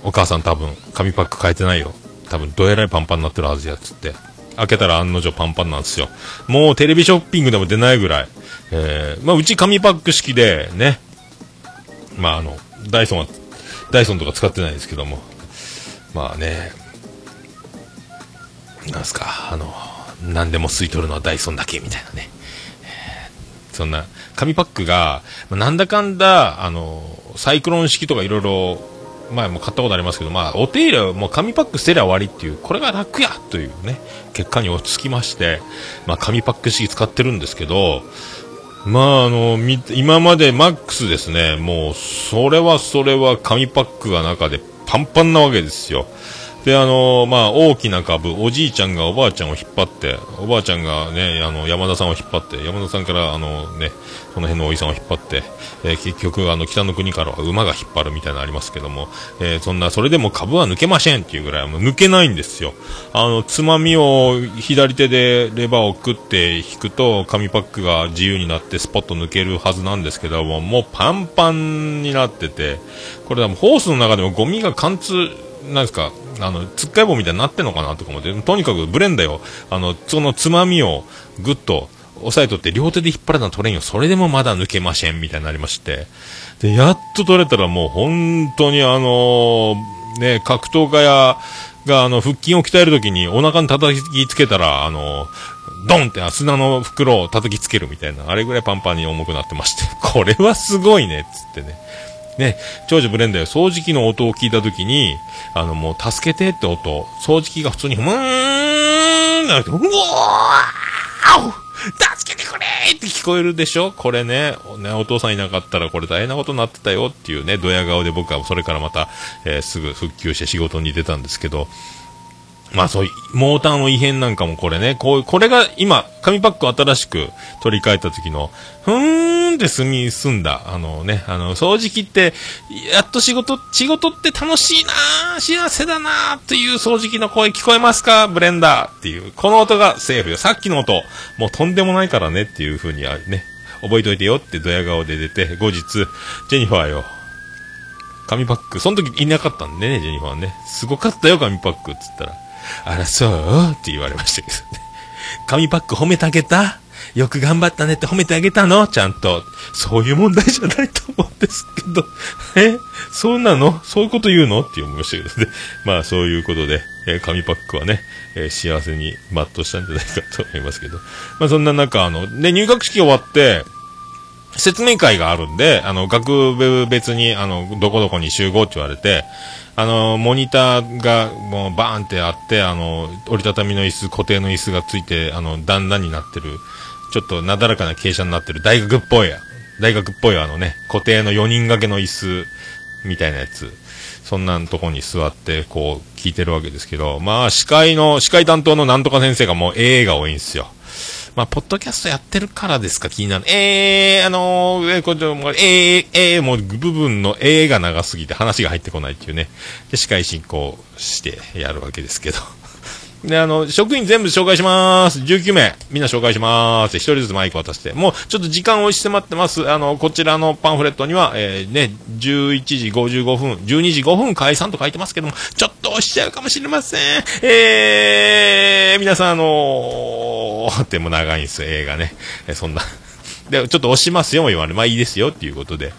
お母さん多分紙パック変えてないよ。多分どえらいパンパンになってるはずやつって。開けたら案の定パンパンなんですよ。もうテレビショッピングでも出ないぐらい。えー、まあうち紙パック式でね、まああの、ダイソンは、ダイソンとか使ってないですけども、まあね、なんすか、あの、何でも吸い取るのはダイソンだけみたいなね。そんな、紙パックが、なんだかんだ、あの、サイクロン式とかいろいろ、前も買ったことありますけど、まあ、お手入れはもう紙パック捨てりゃ終わりっていう、これが楽やというね、結果に落ち着きまして、まあ、紙パック式使ってるんですけど、まあ、あの、今までマックスですね、もう、それはそれは紙パックが中でパンパンなわけですよ。で、あのまあ、大きな株、おじいちゃんがおばあちゃんを引っ張って、おばあちゃんがね、あの、山田さんを引っ張って、山田さんから、あのね、その辺のおじさんを引っ張って、えー、結局、あの、北の国からは馬が引っ張るみたいなのありますけども、えー、そんな、それでも株は抜けませんっていうぐらい、もう抜けないんですよ。あの、つまみを左手でレバーを食って引くと、紙パックが自由になってスポッと抜けるはずなんですけども、もうパンパンになってて、これ多分ホースの中でもゴミが貫通、なんですか、あの、つっかい棒みたいになってんのかなとか思って、とにかくブレンダーよ、あの、そのつまみをぐっと押さえとって両手で引っ張らな取れんよ。それでもまだ抜けません、みたいになりまして。で、やっと取れたらもう本当にあのー、ね、格闘家や、が、あの、腹筋を鍛えるときにお腹に叩きつけたら、あのドンって砂の袋を叩きつけるみたいな、あれぐらいパンパンに重くなってまして、*laughs* これはすごいね、つってね。ね、長女ブレンダー掃除機の音を聞いたときに、あの、もう、助けてって音、掃除機が普通に、ふーんなる、うおー助けてくれって聞こえるでしょ。これねね、お父さんいなかったらこれ大変なことになってたよっていうね、ドヤ顔で僕はそれからまた、えー、すぐ復旧して仕事に出たんですけど、まあそうい、モーターの異変なんかもこれね、こう、これが今、紙パックを新しく取り替えた時の、ふーんって済み、済んだ、あのね、あの、掃除機って、やっと仕事、仕事って楽しいな幸せだなっていう掃除機の声聞こえますかブレンダっていう、この音がセーフよ。さっきの音、もうとんでもないからねっていう風にはね、覚えといてよってドヤ顔で出て、後日、ジェニファーよ、紙パック、その時いなかったんでね、ジェニファーね。すごかったよ、紙パックっつったら。あら、そう？って言われましたけどね。紙パック褒めてあげた？よく頑張ったねって褒めてあげたの？ちゃんと。そういう問題じゃないと思うんですけど。え？そうなの？そういうこと言うの？って思いましたけどね。まあそういうことで、えー、紙パックはね、えー、幸せに全うしたんじゃないかと思いますけど。まあそんな中、あの、ね、入学式終わって、説明会があるんで、あの、学部別に、あの、どこどこに集合って言われて、あの、モニターがもうバーンってあって、あの、折りたたみの椅子、固定の椅子がついて、あの、段々になってる、ちょっとなだらかな傾斜になってる大学っぽい、大学っぽいあのね、固定の4人掛けの椅子みたいなやつ、そんなとこに座って、こう、聞いてるわけですけど、まあ、司会の、司会担当のなんとか先生がもう AA が多いんですよ。まあ、ポッドキャストやってるからですか、気になる。えー、あのー、えー、これ、も、えー、えー、もう部分のええが長すぎて話が入ってこないっていうね。で、司会進行してやるわけですけど。で、あの、職員全部紹介しまーす。19名。みんな紹介しまーす。一人ずつマイク渡して。もう、ちょっと時間を押し迫ってます。あの、こちらのパンフレットには、えー、ね、11時55分、12時5分解散と書いてますけども、ちょっと押しちゃうかもしれません。えー、皆さん、あのー、っても長いんですよ、映画ね。えー、そんなで、ちょっと押しますよも言われ、まあいいですよっていうことで。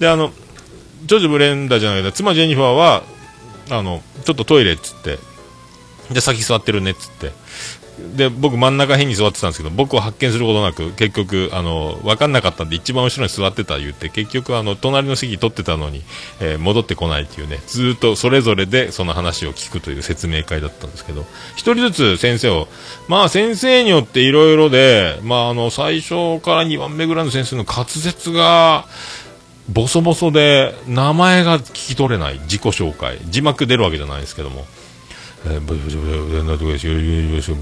で、あの、ジョージ・ブレンダーじゃないけど、妻ジェニファーは、あの、ちょっとトイレっつって、で、先座ってるねっつって。で、僕真ん中辺に座ってたんですけど、僕を発見することなく、結局、あの、分かんなかったんで、一番後ろに座ってた言って、結局、あの、隣の席取ってたのに、えー戻ってこないっていうね、ずっとそれぞれでその話を聞くという説明会だったんですけど、一人ずつ先生を、まあ先生によっていろいろで、まああの、最初から2番目ぐらいの先生の滑舌が、ボソボソで、名前が聞き取れない、自己紹介、字幕出るわけじゃないですけども、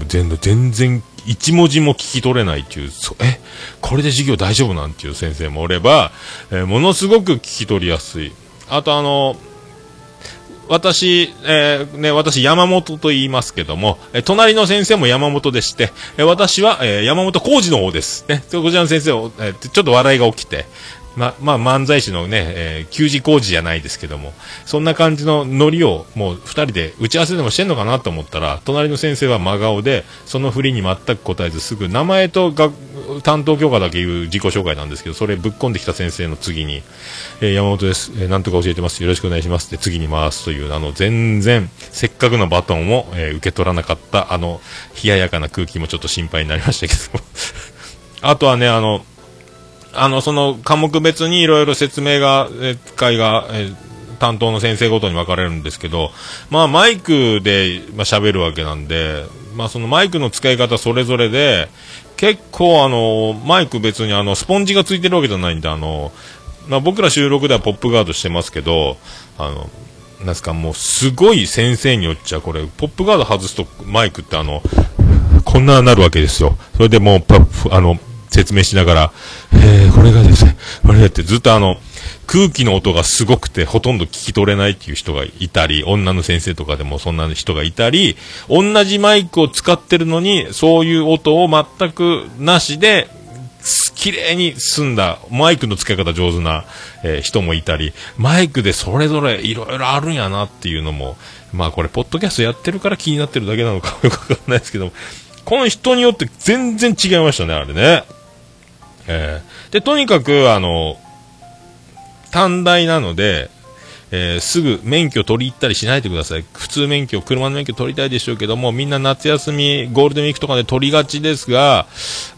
全然全然一文字も聞き取れないっていう、そえ、これで授業大丈夫なんていう先生もおれば、えーものすごく聞き取りやすい。あとあの、私、えーね、私山本と言いますけども、えー隣の先生も山本でして、えー私は、えー山本浩二の方です。ね、こちらの先生を、えーちょっと笑いが起きて、ま、まあ、漫才師のね、えー、給仕工事じゃないですけども、そんな感じのノリをもう二人で打ち合わせでもしてんのかなと思ったら、隣の先生は真顔で、その振りに全く答えずすぐ名前とが担当教科だけ言う自己紹介なんですけど、それぶっ込んできた先生の次に、えー山本です、えーなんとか教えてます、よろしくお願いしますって次に回すという、あの、全然、せっかくのバトンを、えー受け取らなかった、あの、冷ややかな空気もちょっと心配になりましたけど、*laughs* あとはね、あの、あの、その科目別にいろいろ説明が、え会が、え担当の先生ごとに分かれるんですけど、まあマイクで、まあ、喋るわけなんで、まあそのマイクの使い方それぞれで、結構あの、マイク別にあの、スポンジがついてるわけじゃないんで、あの、まあ僕ら収録ではポップガードしてますけど、あの、なんすか、もうすごい先生によっちゃ、これ、ポップガード外すとマイクってあの、こんななるわけですよ。それでもう、あの、説明しながら、えー、これがですね、これだってずっとあの、空気の音がすごくてほとんど聞き取れないっていう人がいたり、女の先生とかでもそんな人がいたり、同じマイクを使ってるのに、そういう音を全くなしで、綺麗に済んだ、マイクの使い方上手な、えー人もいたり、マイクでそれぞれいろいろあるんやなっていうのも、まあこれ、ポッドキャストやってるから気になってるだけなのかよくわかんないですけども、この人によって全然違いましたね、あれね。えー。で、とにかく、あの、短大なので、えーすぐ免許取り行ったりしないでください。普通免許、車の免許取りたいでしょうけども、みんな夏休み、ゴールデンウィークとかで取りがちですが、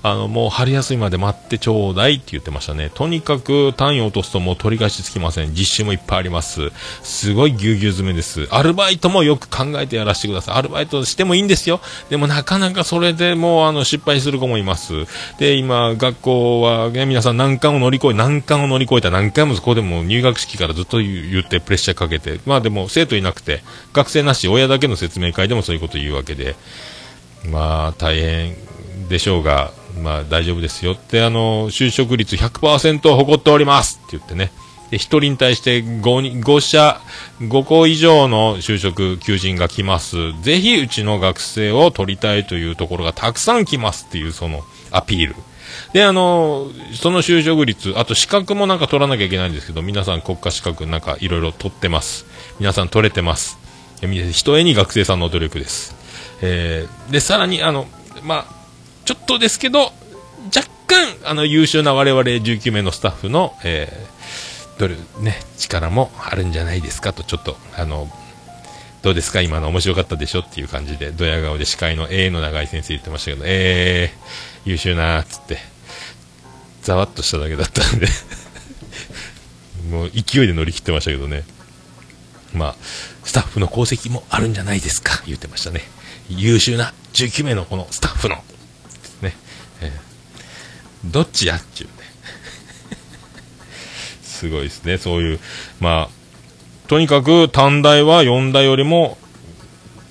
あの、もう春休みまで待ってちょうだいって言ってましたね。とにかく単位落とすともう取り返しつきません。実習もいっぱいあります。すごいぎゅうぎゅう詰めです。アルバイトもよく考えてやらせてください。アルバイトしてもいいんですよ。でもなかなかそれでもうあの失敗する子もいます。で、今、学校はね、皆さん難関を乗り越え、難関を乗り越えた何回もそこでも入学式からずっと言ってプレッシャーかけて、まあでも生徒いなくて、学生なし、親だけの説明会でもそういうこと言うわけで、まあ大変でしょうが、まあ大丈夫ですよって、あの、就職率100%を誇っておりますって言ってね。で、1人に対して5に、5社、5個以上の就職求人が来ます。ぜひうちの学生を取りたいというところがたくさん来ますっていうそのアピール。で、あの、その就職率、あと資格もなんか取らなきゃいけないんですけど、皆さん国家資格なんかいろいろ取ってます。皆さん取れてます。えみひとえに学生さんの努力です。えーで、さらに、あの、まあ、ちょっとですけど、若干、あの、優秀な我々19名のスタッフの、えー、どれ、ね、力もあるんじゃないですかと、ちょっと、あの、どうですか？今の面白かったでしょ？っていう感じで、ドヤ顔で司会の A の長い先生言ってましたけど、えー、優秀なーっつって、ざわっとしただけだったんで、*laughs* もう勢いで乗り切ってましたけどね。まあ、スタッフの功績もあるんじゃないですか、言ってましたね。優秀な19名のこのスタッフの、ね。えーどっちや？っちゅうね。*laughs* すごいですね、そういう、まあ、とにかく短大は4大よりも、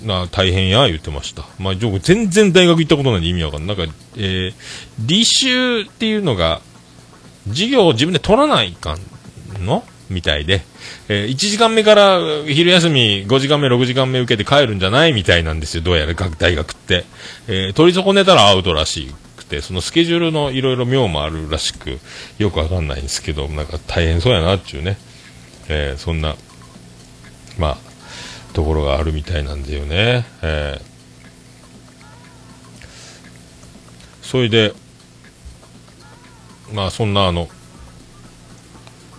な大変や言ってました。まあ、全然大学行ったことないんで意味わかんない。なんか、えー、履修っていうのが、授業を自分で取らないかんの？みたいで、えー1時間目から昼休み5時間目、6時間目受けて帰るんじゃない？みたいなんですよ、どうやら大学って。えー取り損ねたらアウトらしくて、そのスケジュールのいろいろ妙もあるらしく、よくわかんないんですけど、なんか大変そうやなっていうね、えーそんな、まあ、ところがあるみたいなんだよね。えーそれで、まあそんなあの、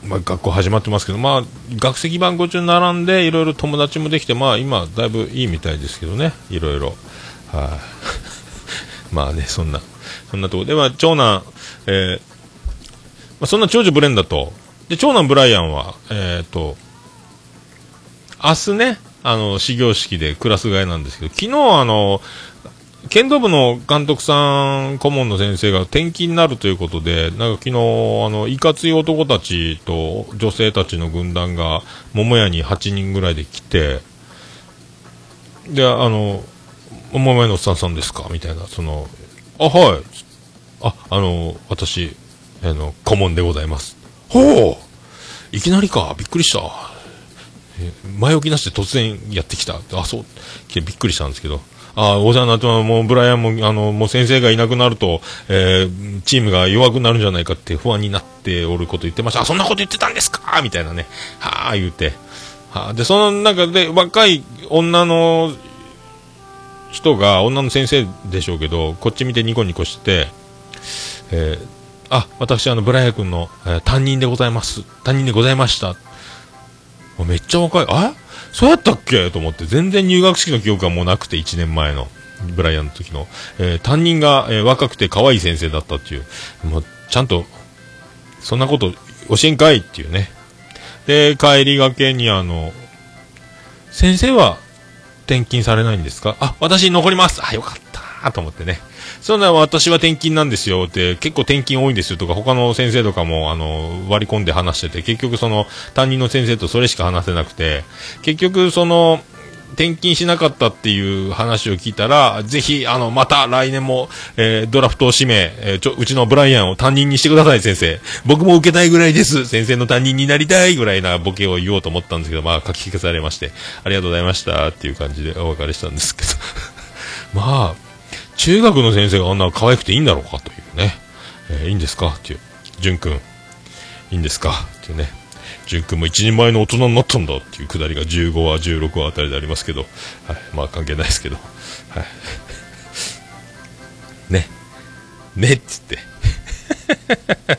まあ、学校始まってますけど、まあ、学籍番号中並んで、いろいろ友達もできて、まあ、今、だいぶいいみたいですけどね、いろいろ。はい、*laughs* まあね、そんな、そんなとこ。で、まあ、長男、えーまあ、そんな長女ブレンダと、で、長男ブライアンは、えっ、と、明日ね、あの、始業式でクラス替えなんですけど、昨日あの、剣道部の監督さん、顧問の先生が転勤になるということで、なんか昨日、あの、いかつい男たちと女性たちの軍団が、桃屋に8人ぐらいで来て、で、あの、桃屋のおっさんさんですかみたいな、その、あ、はい。あ、あの、私、あの、顧問でございます。ほういきなりか、びっくりした。前置きなしで突然やってきた。あ、そう。びっくりしたんですけど。あお世話になってもうブライアンも、あの、もう先生がいなくなると、えーチームが弱くなるんじゃないかって不安になっておること言ってました。あ、そんなこと言ってたんですか？みたいなね。はあ、言うて。は、で、その中で若い女の人が、女の先生でしょうけど、こっち見てニコニコして、えーあ、私、あの、ブライアン君の、えー担任でございます。担任でございました。めっちゃ若い。あそうやったっけ？と思って、全然入学式の記憶がもうなくて、1年前の、ブライアンの時の、えー担任が、えー若くて可愛い先生だったっていう、もう、ちゃんと、そんなこと教えんかいっていうね。で、帰りがけにあの、先生は転勤されないんですか？あ、私残ります。あ、よかったと思ってね。そんな私は転勤なんですよって、結構転勤多いんですよとか、他の先生とかも、あの、割り込んで話してて、結局その、担任の先生とそれしか話せなくて、結局その、転勤しなかったっていう話を聞いたら、ぜひ、あの、また来年も、えードラフトを指名、えーちょ、うちのブライアンを担任にしてください、先生。僕も受けたいぐらいです。先生の担任になりたいぐらいなボケを言おうと思ったんですけど、まあ、書き消されまして、ありがとうございましたっていう感じでお別れしたんですけど。*laughs* まあ、中学の先生があんな可愛くていいんだろうかというね。えーいいんですか？っていう。淳くん、いいんですか？っていうね。淳くんも一人前の大人になったんだっていうくだりが15話、16話あたりでありますけど、はい。まあ関係ないですけど、はい。*laughs* ね。ねっつって。*laughs*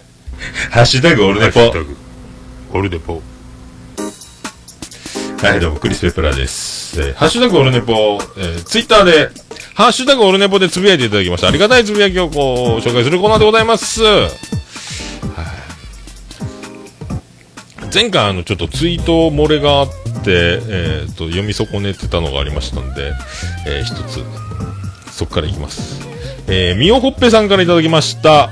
ハッシュタグオルネポ。オルネポ。はい、どうも、クリス・ペプラです。えーハッシュタグオルネポ、えーツイッターで、ハッシュタグオルネポでつぶやいていただきました。ありがたいつぶやきをこう、紹介するコーナーでございます。はい前回あの、ちょっとツイート漏れがあって、えーと、読み損ねてたのがありましたんで、えー一つ、そこからいきます。えー、みおほっぺさんからいただきました。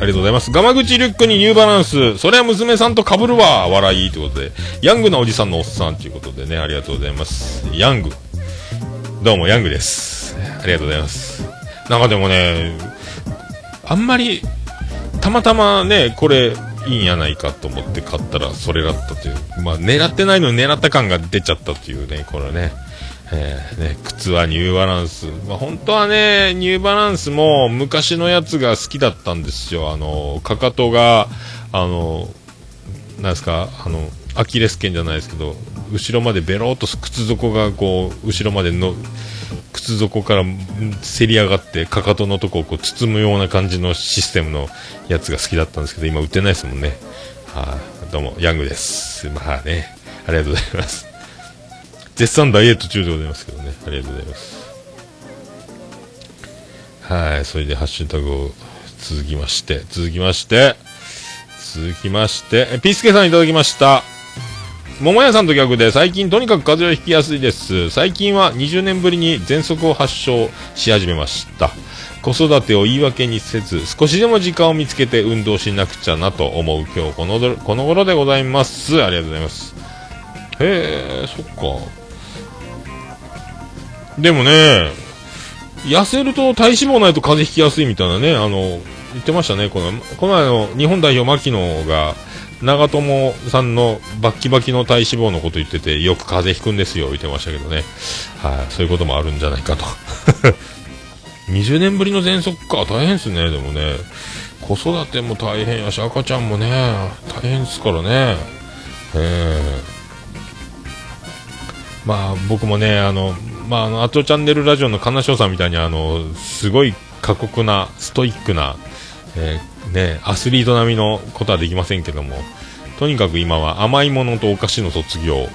ありがとうございます。ガマ口リュックにニューバランス。それは娘さんと被るわ。笑い。ということで。ヤングなおじさんのおっさんということでね、ありがとうございます。ヤング。どうも、ヤングです。ありがとうございます。なんかでもね、あんまり、たまたまね、これ、いいんやないかと思って買ったら、それだったという。まあ、狙ってないのに狙った感が出ちゃったというね、これね。えーね、靴はニューバランス。まあ、本当はね、ニューバランスも昔のやつが好きだったんですよ。あの、かかとが、あの、なんですか、あの、アキレス腱じゃないですけど、後ろまでベローっと靴底がこう、後ろまでの、靴底からせり上がって、かかとのとこをこう包むような感じのシステムのやつが好きだったんですけど、今売ってないですもんね。はい、どうも、ヤングです。まあね、ありがとうございます。絶賛ダイエット中でございますけどね。ありがとうございます。はい、それでハッシュタグを続きまして、続きまして、続きまして、えピースケさんいただきました。桃屋さんと逆で最近とにかく風邪をひきやすいです。最近は20年ぶりに喘息を発症し始めました。子育てを言い訳にせず、少しでも時間を見つけて運動しなくちゃなと思う今日このこの頃でございます。ありがとうございます。へえ、そっか。でもね、痩せると体脂肪ないと風邪ひきやすいみたいなね、あの、言ってましたね、この、この前の日本代表牧野が、長友さんのバッキバキの体脂肪のこと言ってて、よく風邪ひくんですよ、言ってましたけどね。はい、そういうこともあるんじゃないかと。*laughs* 20年ぶりの喘息か、大変ですね、でもね。子育ても大変やし、赤ちゃんもね、大変ですからね。ええまあ僕もね、あの、まあ、あの、アトチャンネルラジオの金賞さんみたいに、あの、すごい過酷な、ストイックな、えーね、アスリート並みのことはできませんけども、とにかく今は甘いものとお菓子の卒業、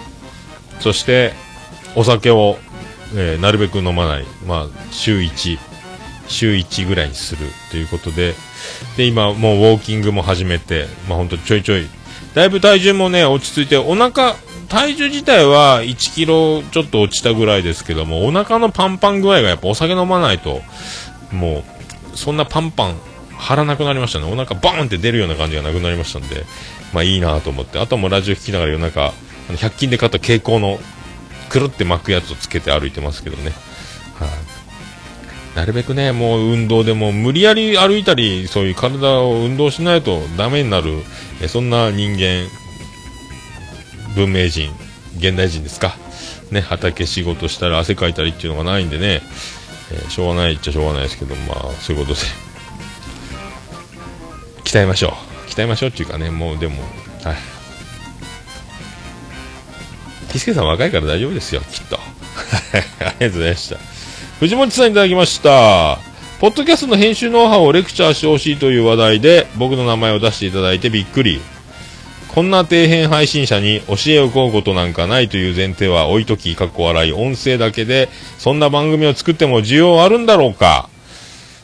そしてお酒を、えーなるべく飲まない、まあ、週1、週1ぐらいにするということで、で、今もうウォーキングも始めて、まあほんとちょいちょい、だいぶ体重もね、落ち着いて、お腹、体重自体は1キロちょっと落ちたぐらいですけども、お腹のパンパン具合がやっぱお酒飲まないと、もう、そんなパンパン張らなくなりましたね。お腹バーンって出るような感じがなくなりましたんで、まあいいなと思って、あとはもラジオ聞きながら夜中、100均で買った蛍光のくるって巻くやつをつけて歩いてますけどね。はい、なるべくね、もう運動でも無理やり歩いたり、そういう体を運動しないとダメになる、えそんな人間、文明人、現代人ですか。ね、畑仕事したら汗かいたりっていうのがないんでね、えーしょうがないっちゃしょうがないですけど、まあ、そういうことで、鍛えましょう。鍛えましょうっていうかね、もうでも、はい。キスケさん若いから大丈夫ですよ、きっと。*laughs* ありがとうございました。藤本さんいただきました。ポッドキャストの編集ノウハウをレクチャーしてほしいという話題で、僕の名前を出していただいてびっくり。こんな底辺配信者に教えを請うことなんかないという前提は置いとき、かっこ笑い、音声だけで、そんな番組を作っても需要あるんだろうか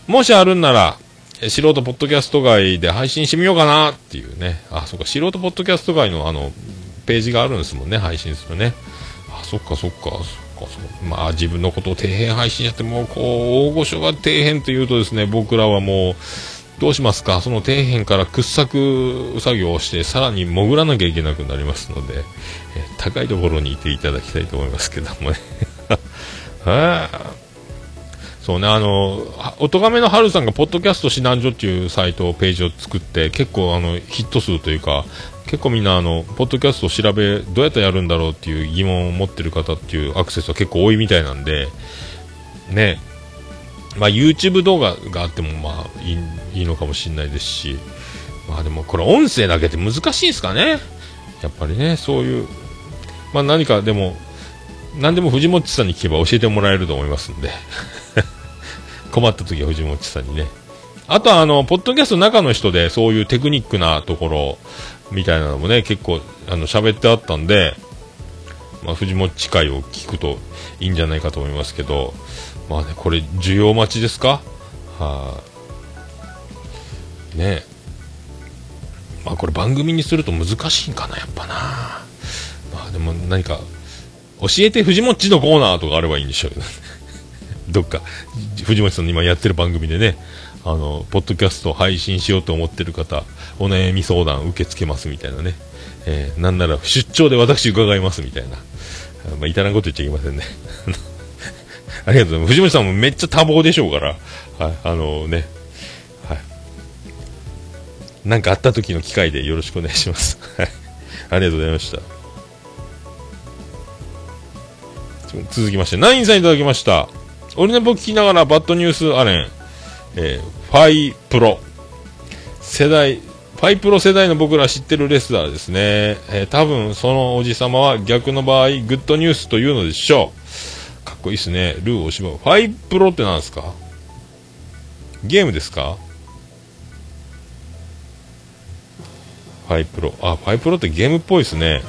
もしあるんなら、素人ポッドキャスト外で配信してみようかなっていうね。あ、そうか、素人ポッドキャスト外のあの、ページがあるんですもんね、配信するね。あ、そっかそっか、そっか、そっか。まあ自分のことを底辺配信やってもう、こう、大御所が底辺というとですね、僕らはもう、どうしますか？その底辺から掘削作業をして、さらに潜らなきゃいけなくなりますので、え高いところにいていただきたいと思いますけどもね。*laughs* そうね、あの、おとがめの春さんが、ポッドキャスト指南所っていうサイト、ページを作って、結構、あの、ヒット数というか、結構みんな、あの、ポッドキャストを調べ、どうやってやるんだろうっていう疑問を持ってる方っていうアクセスは結構多いみたいなんで、ね、まあ、YouTube 動画があっても、まあ、いいいいのかもしれないですし、まあでも、これ音声だけって難しいんですかね？やっぱりね、そういう、まあ何かでも、何でも藤本さんに聞けば教えてもらえると思いますんで。*laughs* 困った時は藤本さんにね。あとはあの、ポッドキャストの中の人でそういうテクニックなところみたいなのもね、結構あの喋ってあったんで、まあ、藤本会を聞くといいんじゃないかと思いますけど、まあね、これ需要待ちですか？はい、ねまあこれ番組にすると難しいんかな、やっぱな。まあでも何か、教えて藤本のコーナーとかあればいいんでしょうけど。*laughs* どっか、藤本さんの今やってる番組でね、あの、ポッドキャスト配信しようと思ってる方、お悩み相談受け付けますみたいなね。えーなんなら出張で私伺いますみたいな。まあ、至らんこと言っちゃいけませんね。*laughs* ありがとうございます。藤本さんもめっちゃ多忙でしょうから、はい、あのね、はい。なんかあった時の機会でよろしくお願いします。はい。ありがとうございました。続きまして、ナインさんいただきました。俺の僕聞きながらバッドニュースアレン、えーファイプロ。世代、ファイプロ世代の僕ら知ってるレスラーですね。えー多分そのおじさまは逆の場合、グッドニュースというのでしょう。かっこいいですね。ルーを縛る。ファイプロって何ですか？ゲームですか？ファイプロ。あ、ファイプロってゲームっぽいですね。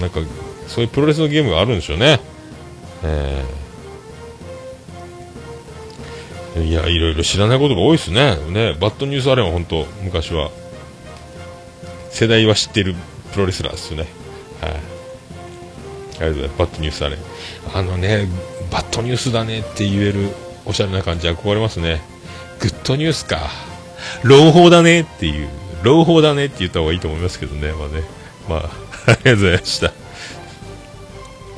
なんか、そういうプロレスのゲームがあるんでしょうね。えーいや、いろいろ知らないことが多いですね。ね、バッドニュースアレンは本当、昔は、世代は知ってるプロレスラーですよね。はい。ありがとうございます。バッドニュースアレン。あのね、バッドニュースだねって言えるおしゃれな感じ憧れますね。グッドニュースか。朗報だねっていう、朗報だねって言った方がいいと思いますけどね。まあね。まあ、*laughs* ありがとうございました。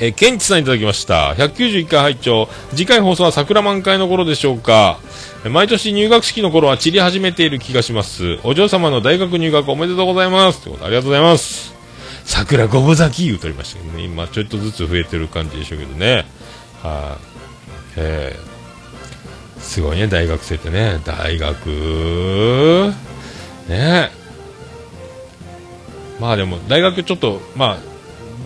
え、ケンチさんいただきました。191回拝聴次回放送は桜満開の頃でしょうか。毎年入学式の頃は散り始めている気がします。お嬢様の大学入学おめでとうございます。ということでありがとうございます。桜ごぼ咲き言うとりましたけどね。今ちょっとずつ増えてる感じでしょうけどね。はい、えー、すごいね、大学生ってね。大学ねまあでも、大学ちょっと、まあ、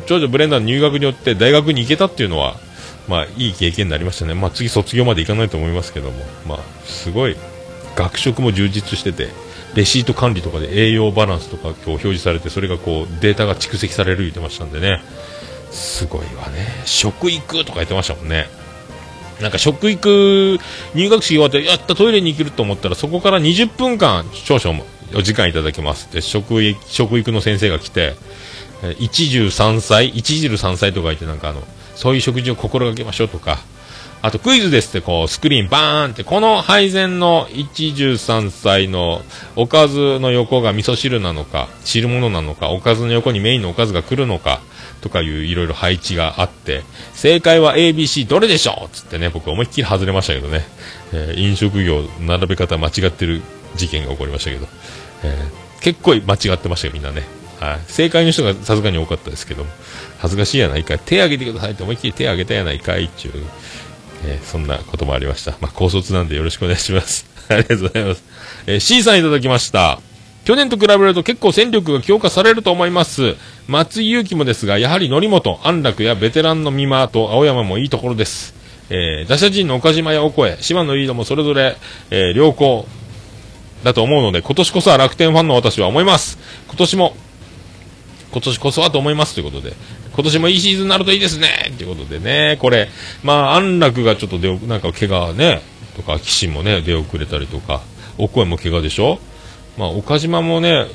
長女ブレンダーの入学によって大学に行けたっていうのは、まあ、いい経験になりましたね。まあ、次卒業まで行かないと思いますけども、まあ、すごい、学食も充実しててレシート管理とかで栄養バランスとかこう表示されてそれがこうデータが蓄積される言ってましたんでね。すごいわね。食育とか言ってましたもんね。なんか食育入学式終わってやったトイレに行けると思ったらそこから20分間少々お時間いただきます。って食育食育の先生が来て一汁三菜一汁三菜とか言ってなんかあのそういう食事を心がけましょうとかあとクイズですってこうスクリーンバーンってこの配膳の一汁三菜のおかずの横が味噌汁なのか汁物なのかおかずの横にメインのおかずが来るのかとかいういろいろ配置があって正解は ABC どれでしょうつってね僕思いっきり外れましたけどね、えー飲食業並べ方間違ってる事件が起こりましたけど、えー結構間違ってましたよみんなね。はい、正解の人がさすがに多かったですけど恥ずかしいやないかい。手挙げてくださいって思いっきり手挙げたやないかいっていう、えーそんなこともありました。まあ、高卒なんでよろしくお願いします。*laughs* ありがとうございます。えー C さんいただきました。去年と比べると結構戦力が強化されると思います。松井裕樹もですが、やはり則本、安楽やベテランの美馬と青山もいいところです。えー打者陣の岡島やオコエ、島野リードもそれぞれ、え良好だと思うので、今年こそは楽天ファンの私は思います。今年も今年こそはと思いますということで、今年もいいシーズンになるといいですね。ということでね、これ、まあ、安楽がちょっと出なんか怪我ね、とか、岸もね、出遅れたりとか、お声も怪我でしょ？まあ、岡島もね、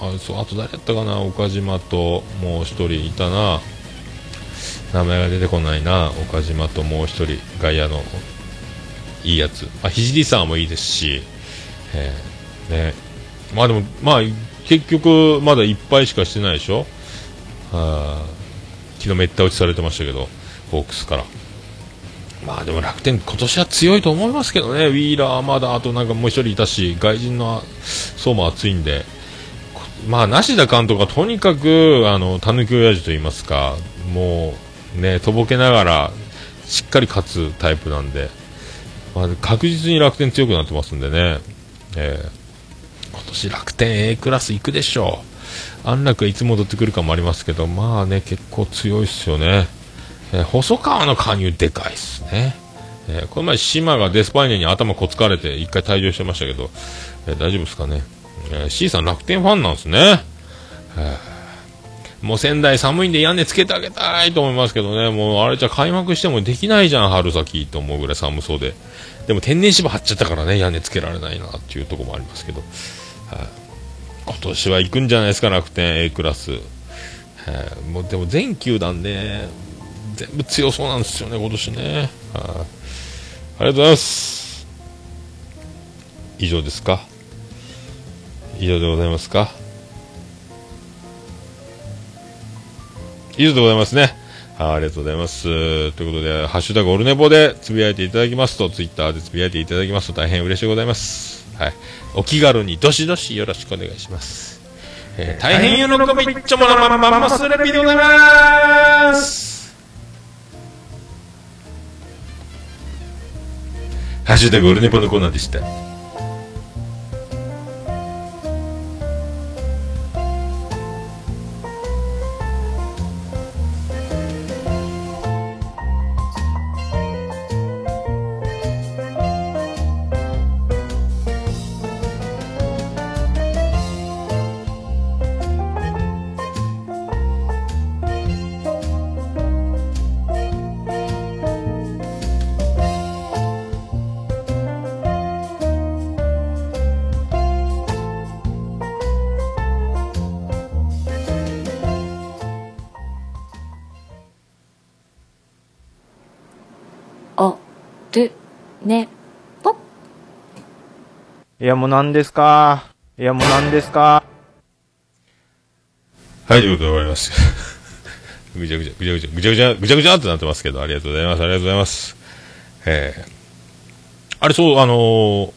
あそうあと誰やったかな、岡島ともう一人いたな、名前が出てこないな、岡島ともう一人、外野のいいやつ、あ、聖さんもいいですし、えーね、まあでも、まあ、結局、まだいっぱいしかしてないでしょ？昨日めった打ちされてましたけど、ホークスから。まあでも楽天、今年は強いと思いますけどね、ウィーラー、まだあとなんかもう一人いたし、外人の層も厚いんで、まあ、梨田監督はとにかく、あの、たぬき親父と言いますか、もう、ね、とぼけながら、しっかり勝つタイプなんで、まあ、確実に楽天強くなってますんでね、えー。今年楽天 A クラス行くでしょう。安楽いつ戻ってくるかもありますけど、まあね、結構強いっすよね。えー細川の加入でかいっすね。えーこの前、島がデスパイネに頭こつかれて一回退場してましたけど、えー大丈夫ですかね。えー C さん楽天ファンなんですね。えーもう仙台寒いんで屋根つけてあげたいと思いますけどね、もうあれじゃ開幕してもできないじゃん、春先と思うぐらい寒そうで。でも天然芝張っちゃったからね、屋根つけられないなっていうところもありますけど。はい今年は行くんじゃないですか、楽天 A クラス。はいもうでも全球団ね、全部強そうなんですよね、今年ね。ありがとうございます。以上ですか？以上でございますか？以上でございますね。はいありがとうございます。ということで、ハッシュタグオルネポでつぶやいていただきますと、ツイッターでつぶやいていただきますと大変嬉しいございます。はい。お気軽にどしどしよろしくお願いします。えー大変喜びっちょものまんまマスレピでございます。ハッシュタグオルネポのコーナーでした。やもう何ですか？いやもう何ですか？はい、ということで終わります。*laughs* ぐちゃぐちゃ、ぐちゃぐちゃ、ぐちゃぐちゃ、ぐちゃぐちゃってなってますけど、ありがとうございます、ありがとうございます。えー、あれ、そう、あのー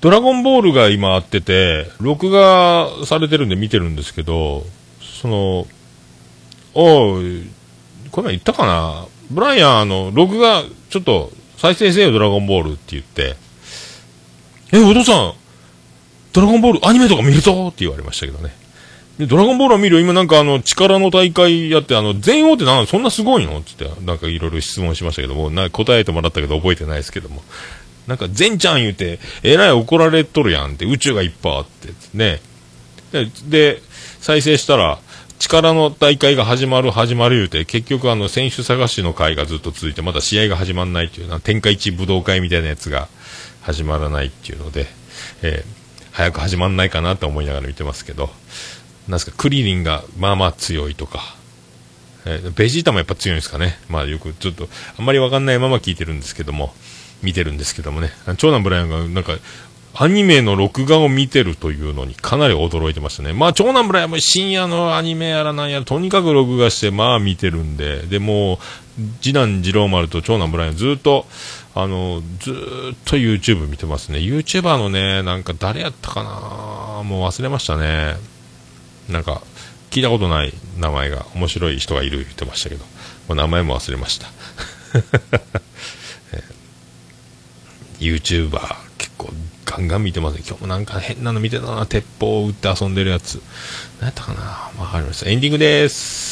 ドラゴンボールが今あってて、録画されてるんで見てるんですけど、その、おい、これ前言ったかな？ブライアン、あの、録画、ちょっと、再生せよ、ドラゴンボールって言って、え、お父さん、ドラゴンボールアニメとか見るぞって言われましたけどね。で、ドラゴンボールを見るよ今なんかあの、力の大会やって、あの、全王ってなんそんなすごいの？つって、なんかいろいろ質問しましたけども、な答えてもらったけど覚えてないですけども。なんか、全ちゃん言うて、えらい怒られとるやんって、宇宙がいっぱいあって、ね。で、で再生したら、力の大会が始まる始まる言うて、結局あの、選手探しの会がずっと続いて、まだ試合が始まらないっていうな、天下一武道会みたいなやつが始まらないっていうので、えー早く始まんないかなと思いながら見てますけど、なんですか、クリリンがまあまあ強いとか、えーベジータもやっぱ強いんですかね。まあよくちょっと、あんまりわかんないまま聞いてるんですけども、見てるんですけどもね。長男ブライアンがなんか、アニメの録画を見てるというのにかなり驚いてましたね。まあ長男ブライアンも深夜のアニメやらなんやら、とにかく録画してまあ見てるんで、でもう、次男次郎丸と長男ブライアンずっと、あの、ずーっと YouTube 見てますね。YouTuber のね、なんか誰やったかな？もう忘れましたね。なんか、聞いたことない名前が、面白い人がいる言ってましたけど、もう名前も忘れました。*laughs* えー YouTuber 結構ガンガン見てますね。今日もなんか変なの見てたな。鉄砲を撃って遊んでるやつ。何やったかな？わかりました。エンディングです。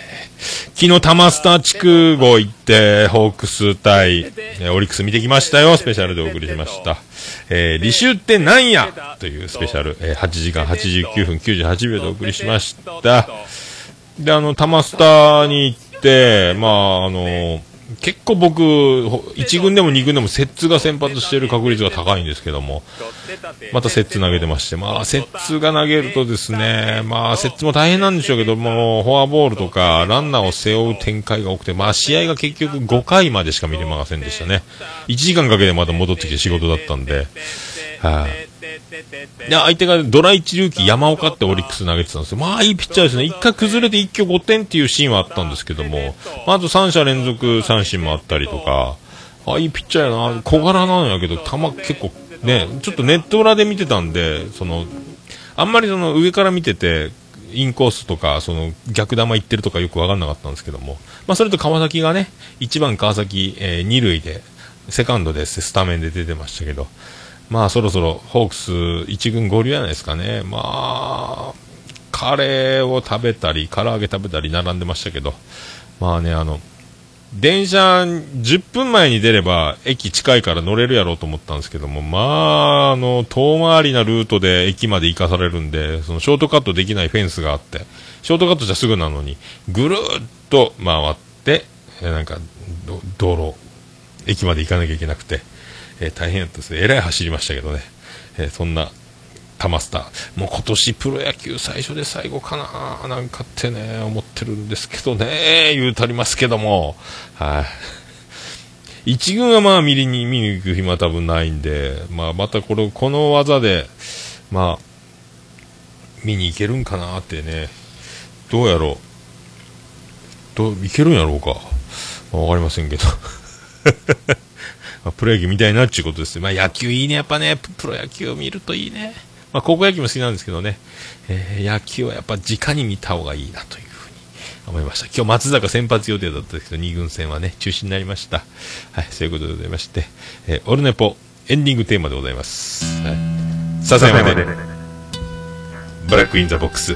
昨日タマスター地区を行ってホークス対オリックス見てきましたよ。スペシャルでお送りしました。えー、履修ってなんや？というスペシャル、えー8時間89分98秒でお送りしました。で、あの、タマスタに行って、まあ、あの、結構僕、1軍でも2軍でもセッツが先発している確率が高いんですけども、またセッツ投げてまして、まあ、セッツが投げるとですね、まあ、セッツも大変なんでしょうけども、フォアボールとか、ランナーを背負う展開が多くて、まあ、試合が結局5回までしか見れませんでしたね。1時間かけてまた戻ってきて仕事だったんで、はい、で、相手がドラ1ルーキー山岡ってオリックス投げてたんですよ。まあいいピッチャーですね。一回崩れて一挙5点っていうシーンはあったんですけども、まず3者連続三振もあったりとか、あ、いいピッチャーやな。小柄なんやけど、球結構ね、ちょっとネット裏で見てたんで、その、あんまりその上から見てて、インコースとか、その逆球行ってるとかよくわかんなかったんですけども、まあそれと川崎がね、1番川崎、えー、2塁で、セカンドでスタメンで出てましたけど、まあそろそろホークス1軍合流じゃないですかね。まあ、カレーを食べたり、唐揚げ食べたり並んでましたけど、まあね、あの、電車10分前に出れば駅近いから乗れるやろうと思ったんですけども、まあ、あの、遠回りなルートで駅まで行かされるんで、そのショートカットできないフェンスがあって、ショートカットじゃすぐなのに、ぐるっと回って、なんか、道路、駅まで行かなきゃいけなくて、えー大変やったですね。えらい走りましたけどね。えーそんな、タマスター。もう今年プロ野球最初で最後かななんかってね、思ってるんですけどね、言うたりますけども。はい。一軍はまあ見に、見に行く暇は多分ないんで、まあまたこれ、この技で、まあ、見に行けるんかなってね、どうやろう。どう、いけるんやろうか。まあわかりませんけど。まあ、プロ野球見たいなっていうことですね。まあ、野球いいね。やっぱね、ププロ野球を見るといいね。まあ、高校野球も好きなんですけどね。えー野球はやっぱ直に見た方がいいなというふうに思いました。今日松坂先発予定だったんですけど、2軍戦はね、中止になりました。はい、そういうことでございまして、えーオルネポエンディングテーマでございます。はい。笹山で、ブラックインザボックス。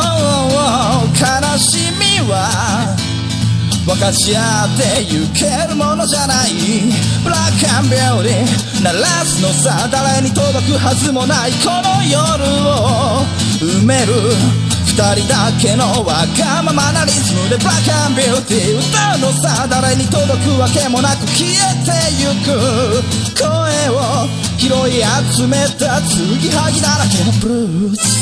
悲しみは分かち合ってゆけるものじゃない。ブラックアンビューティー鳴らすのさ誰に届くはずもない。この夜を埋める二人だけのわがままなリズムでブラックアンビューティー歌うのさ誰に届くわけもなく消えてゆく。声を拾い集めた継ぎはぎだらけのブルース。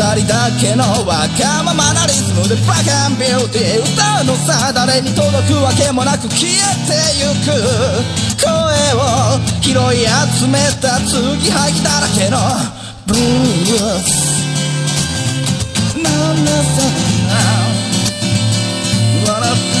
人だけのわがままなリズムでブラックアンビューティー歌うのさ誰に届くわけもなく消えてゆく声を拾い集めた継ぎはぎだらけのブルースなんださ笑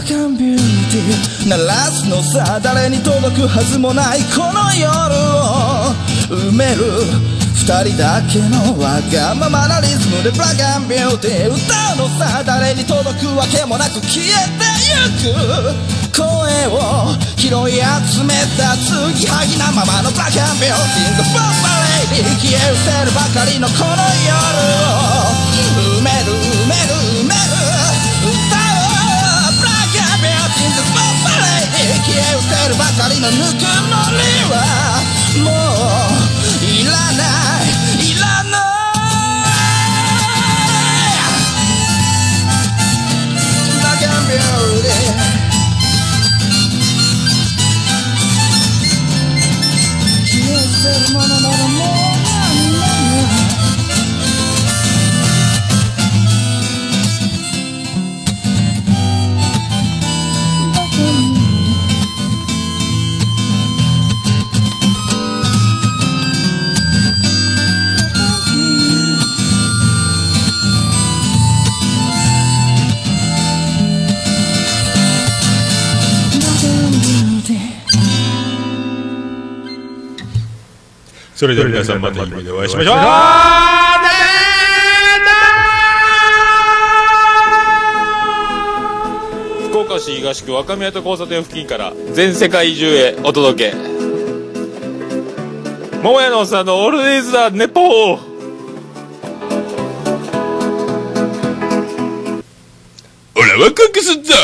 ブラックアンビューティー鳴らすのさ誰に届くはずもないこの夜を埋める二人だけのわがままなリズムでブラックアンビューティー歌うのさ誰に届くわけもなく消えてゆく声を拾い集めた継ぎはぎなままのブラックアンビューティーがボンバレイに消え失せるばかりのこの夜を埋める埋めるえ失せるばかりのぬくもりはもういらないいらないブラックアンビューティー消え失せるものならそれでは皆さんまた夢でお会いしましょう。福岡市東区若宮と交差点付近から全世界中へお届け。桃屋のおっさんのオールディーズ・ザ・ネポー。俺はワクワクすんぞ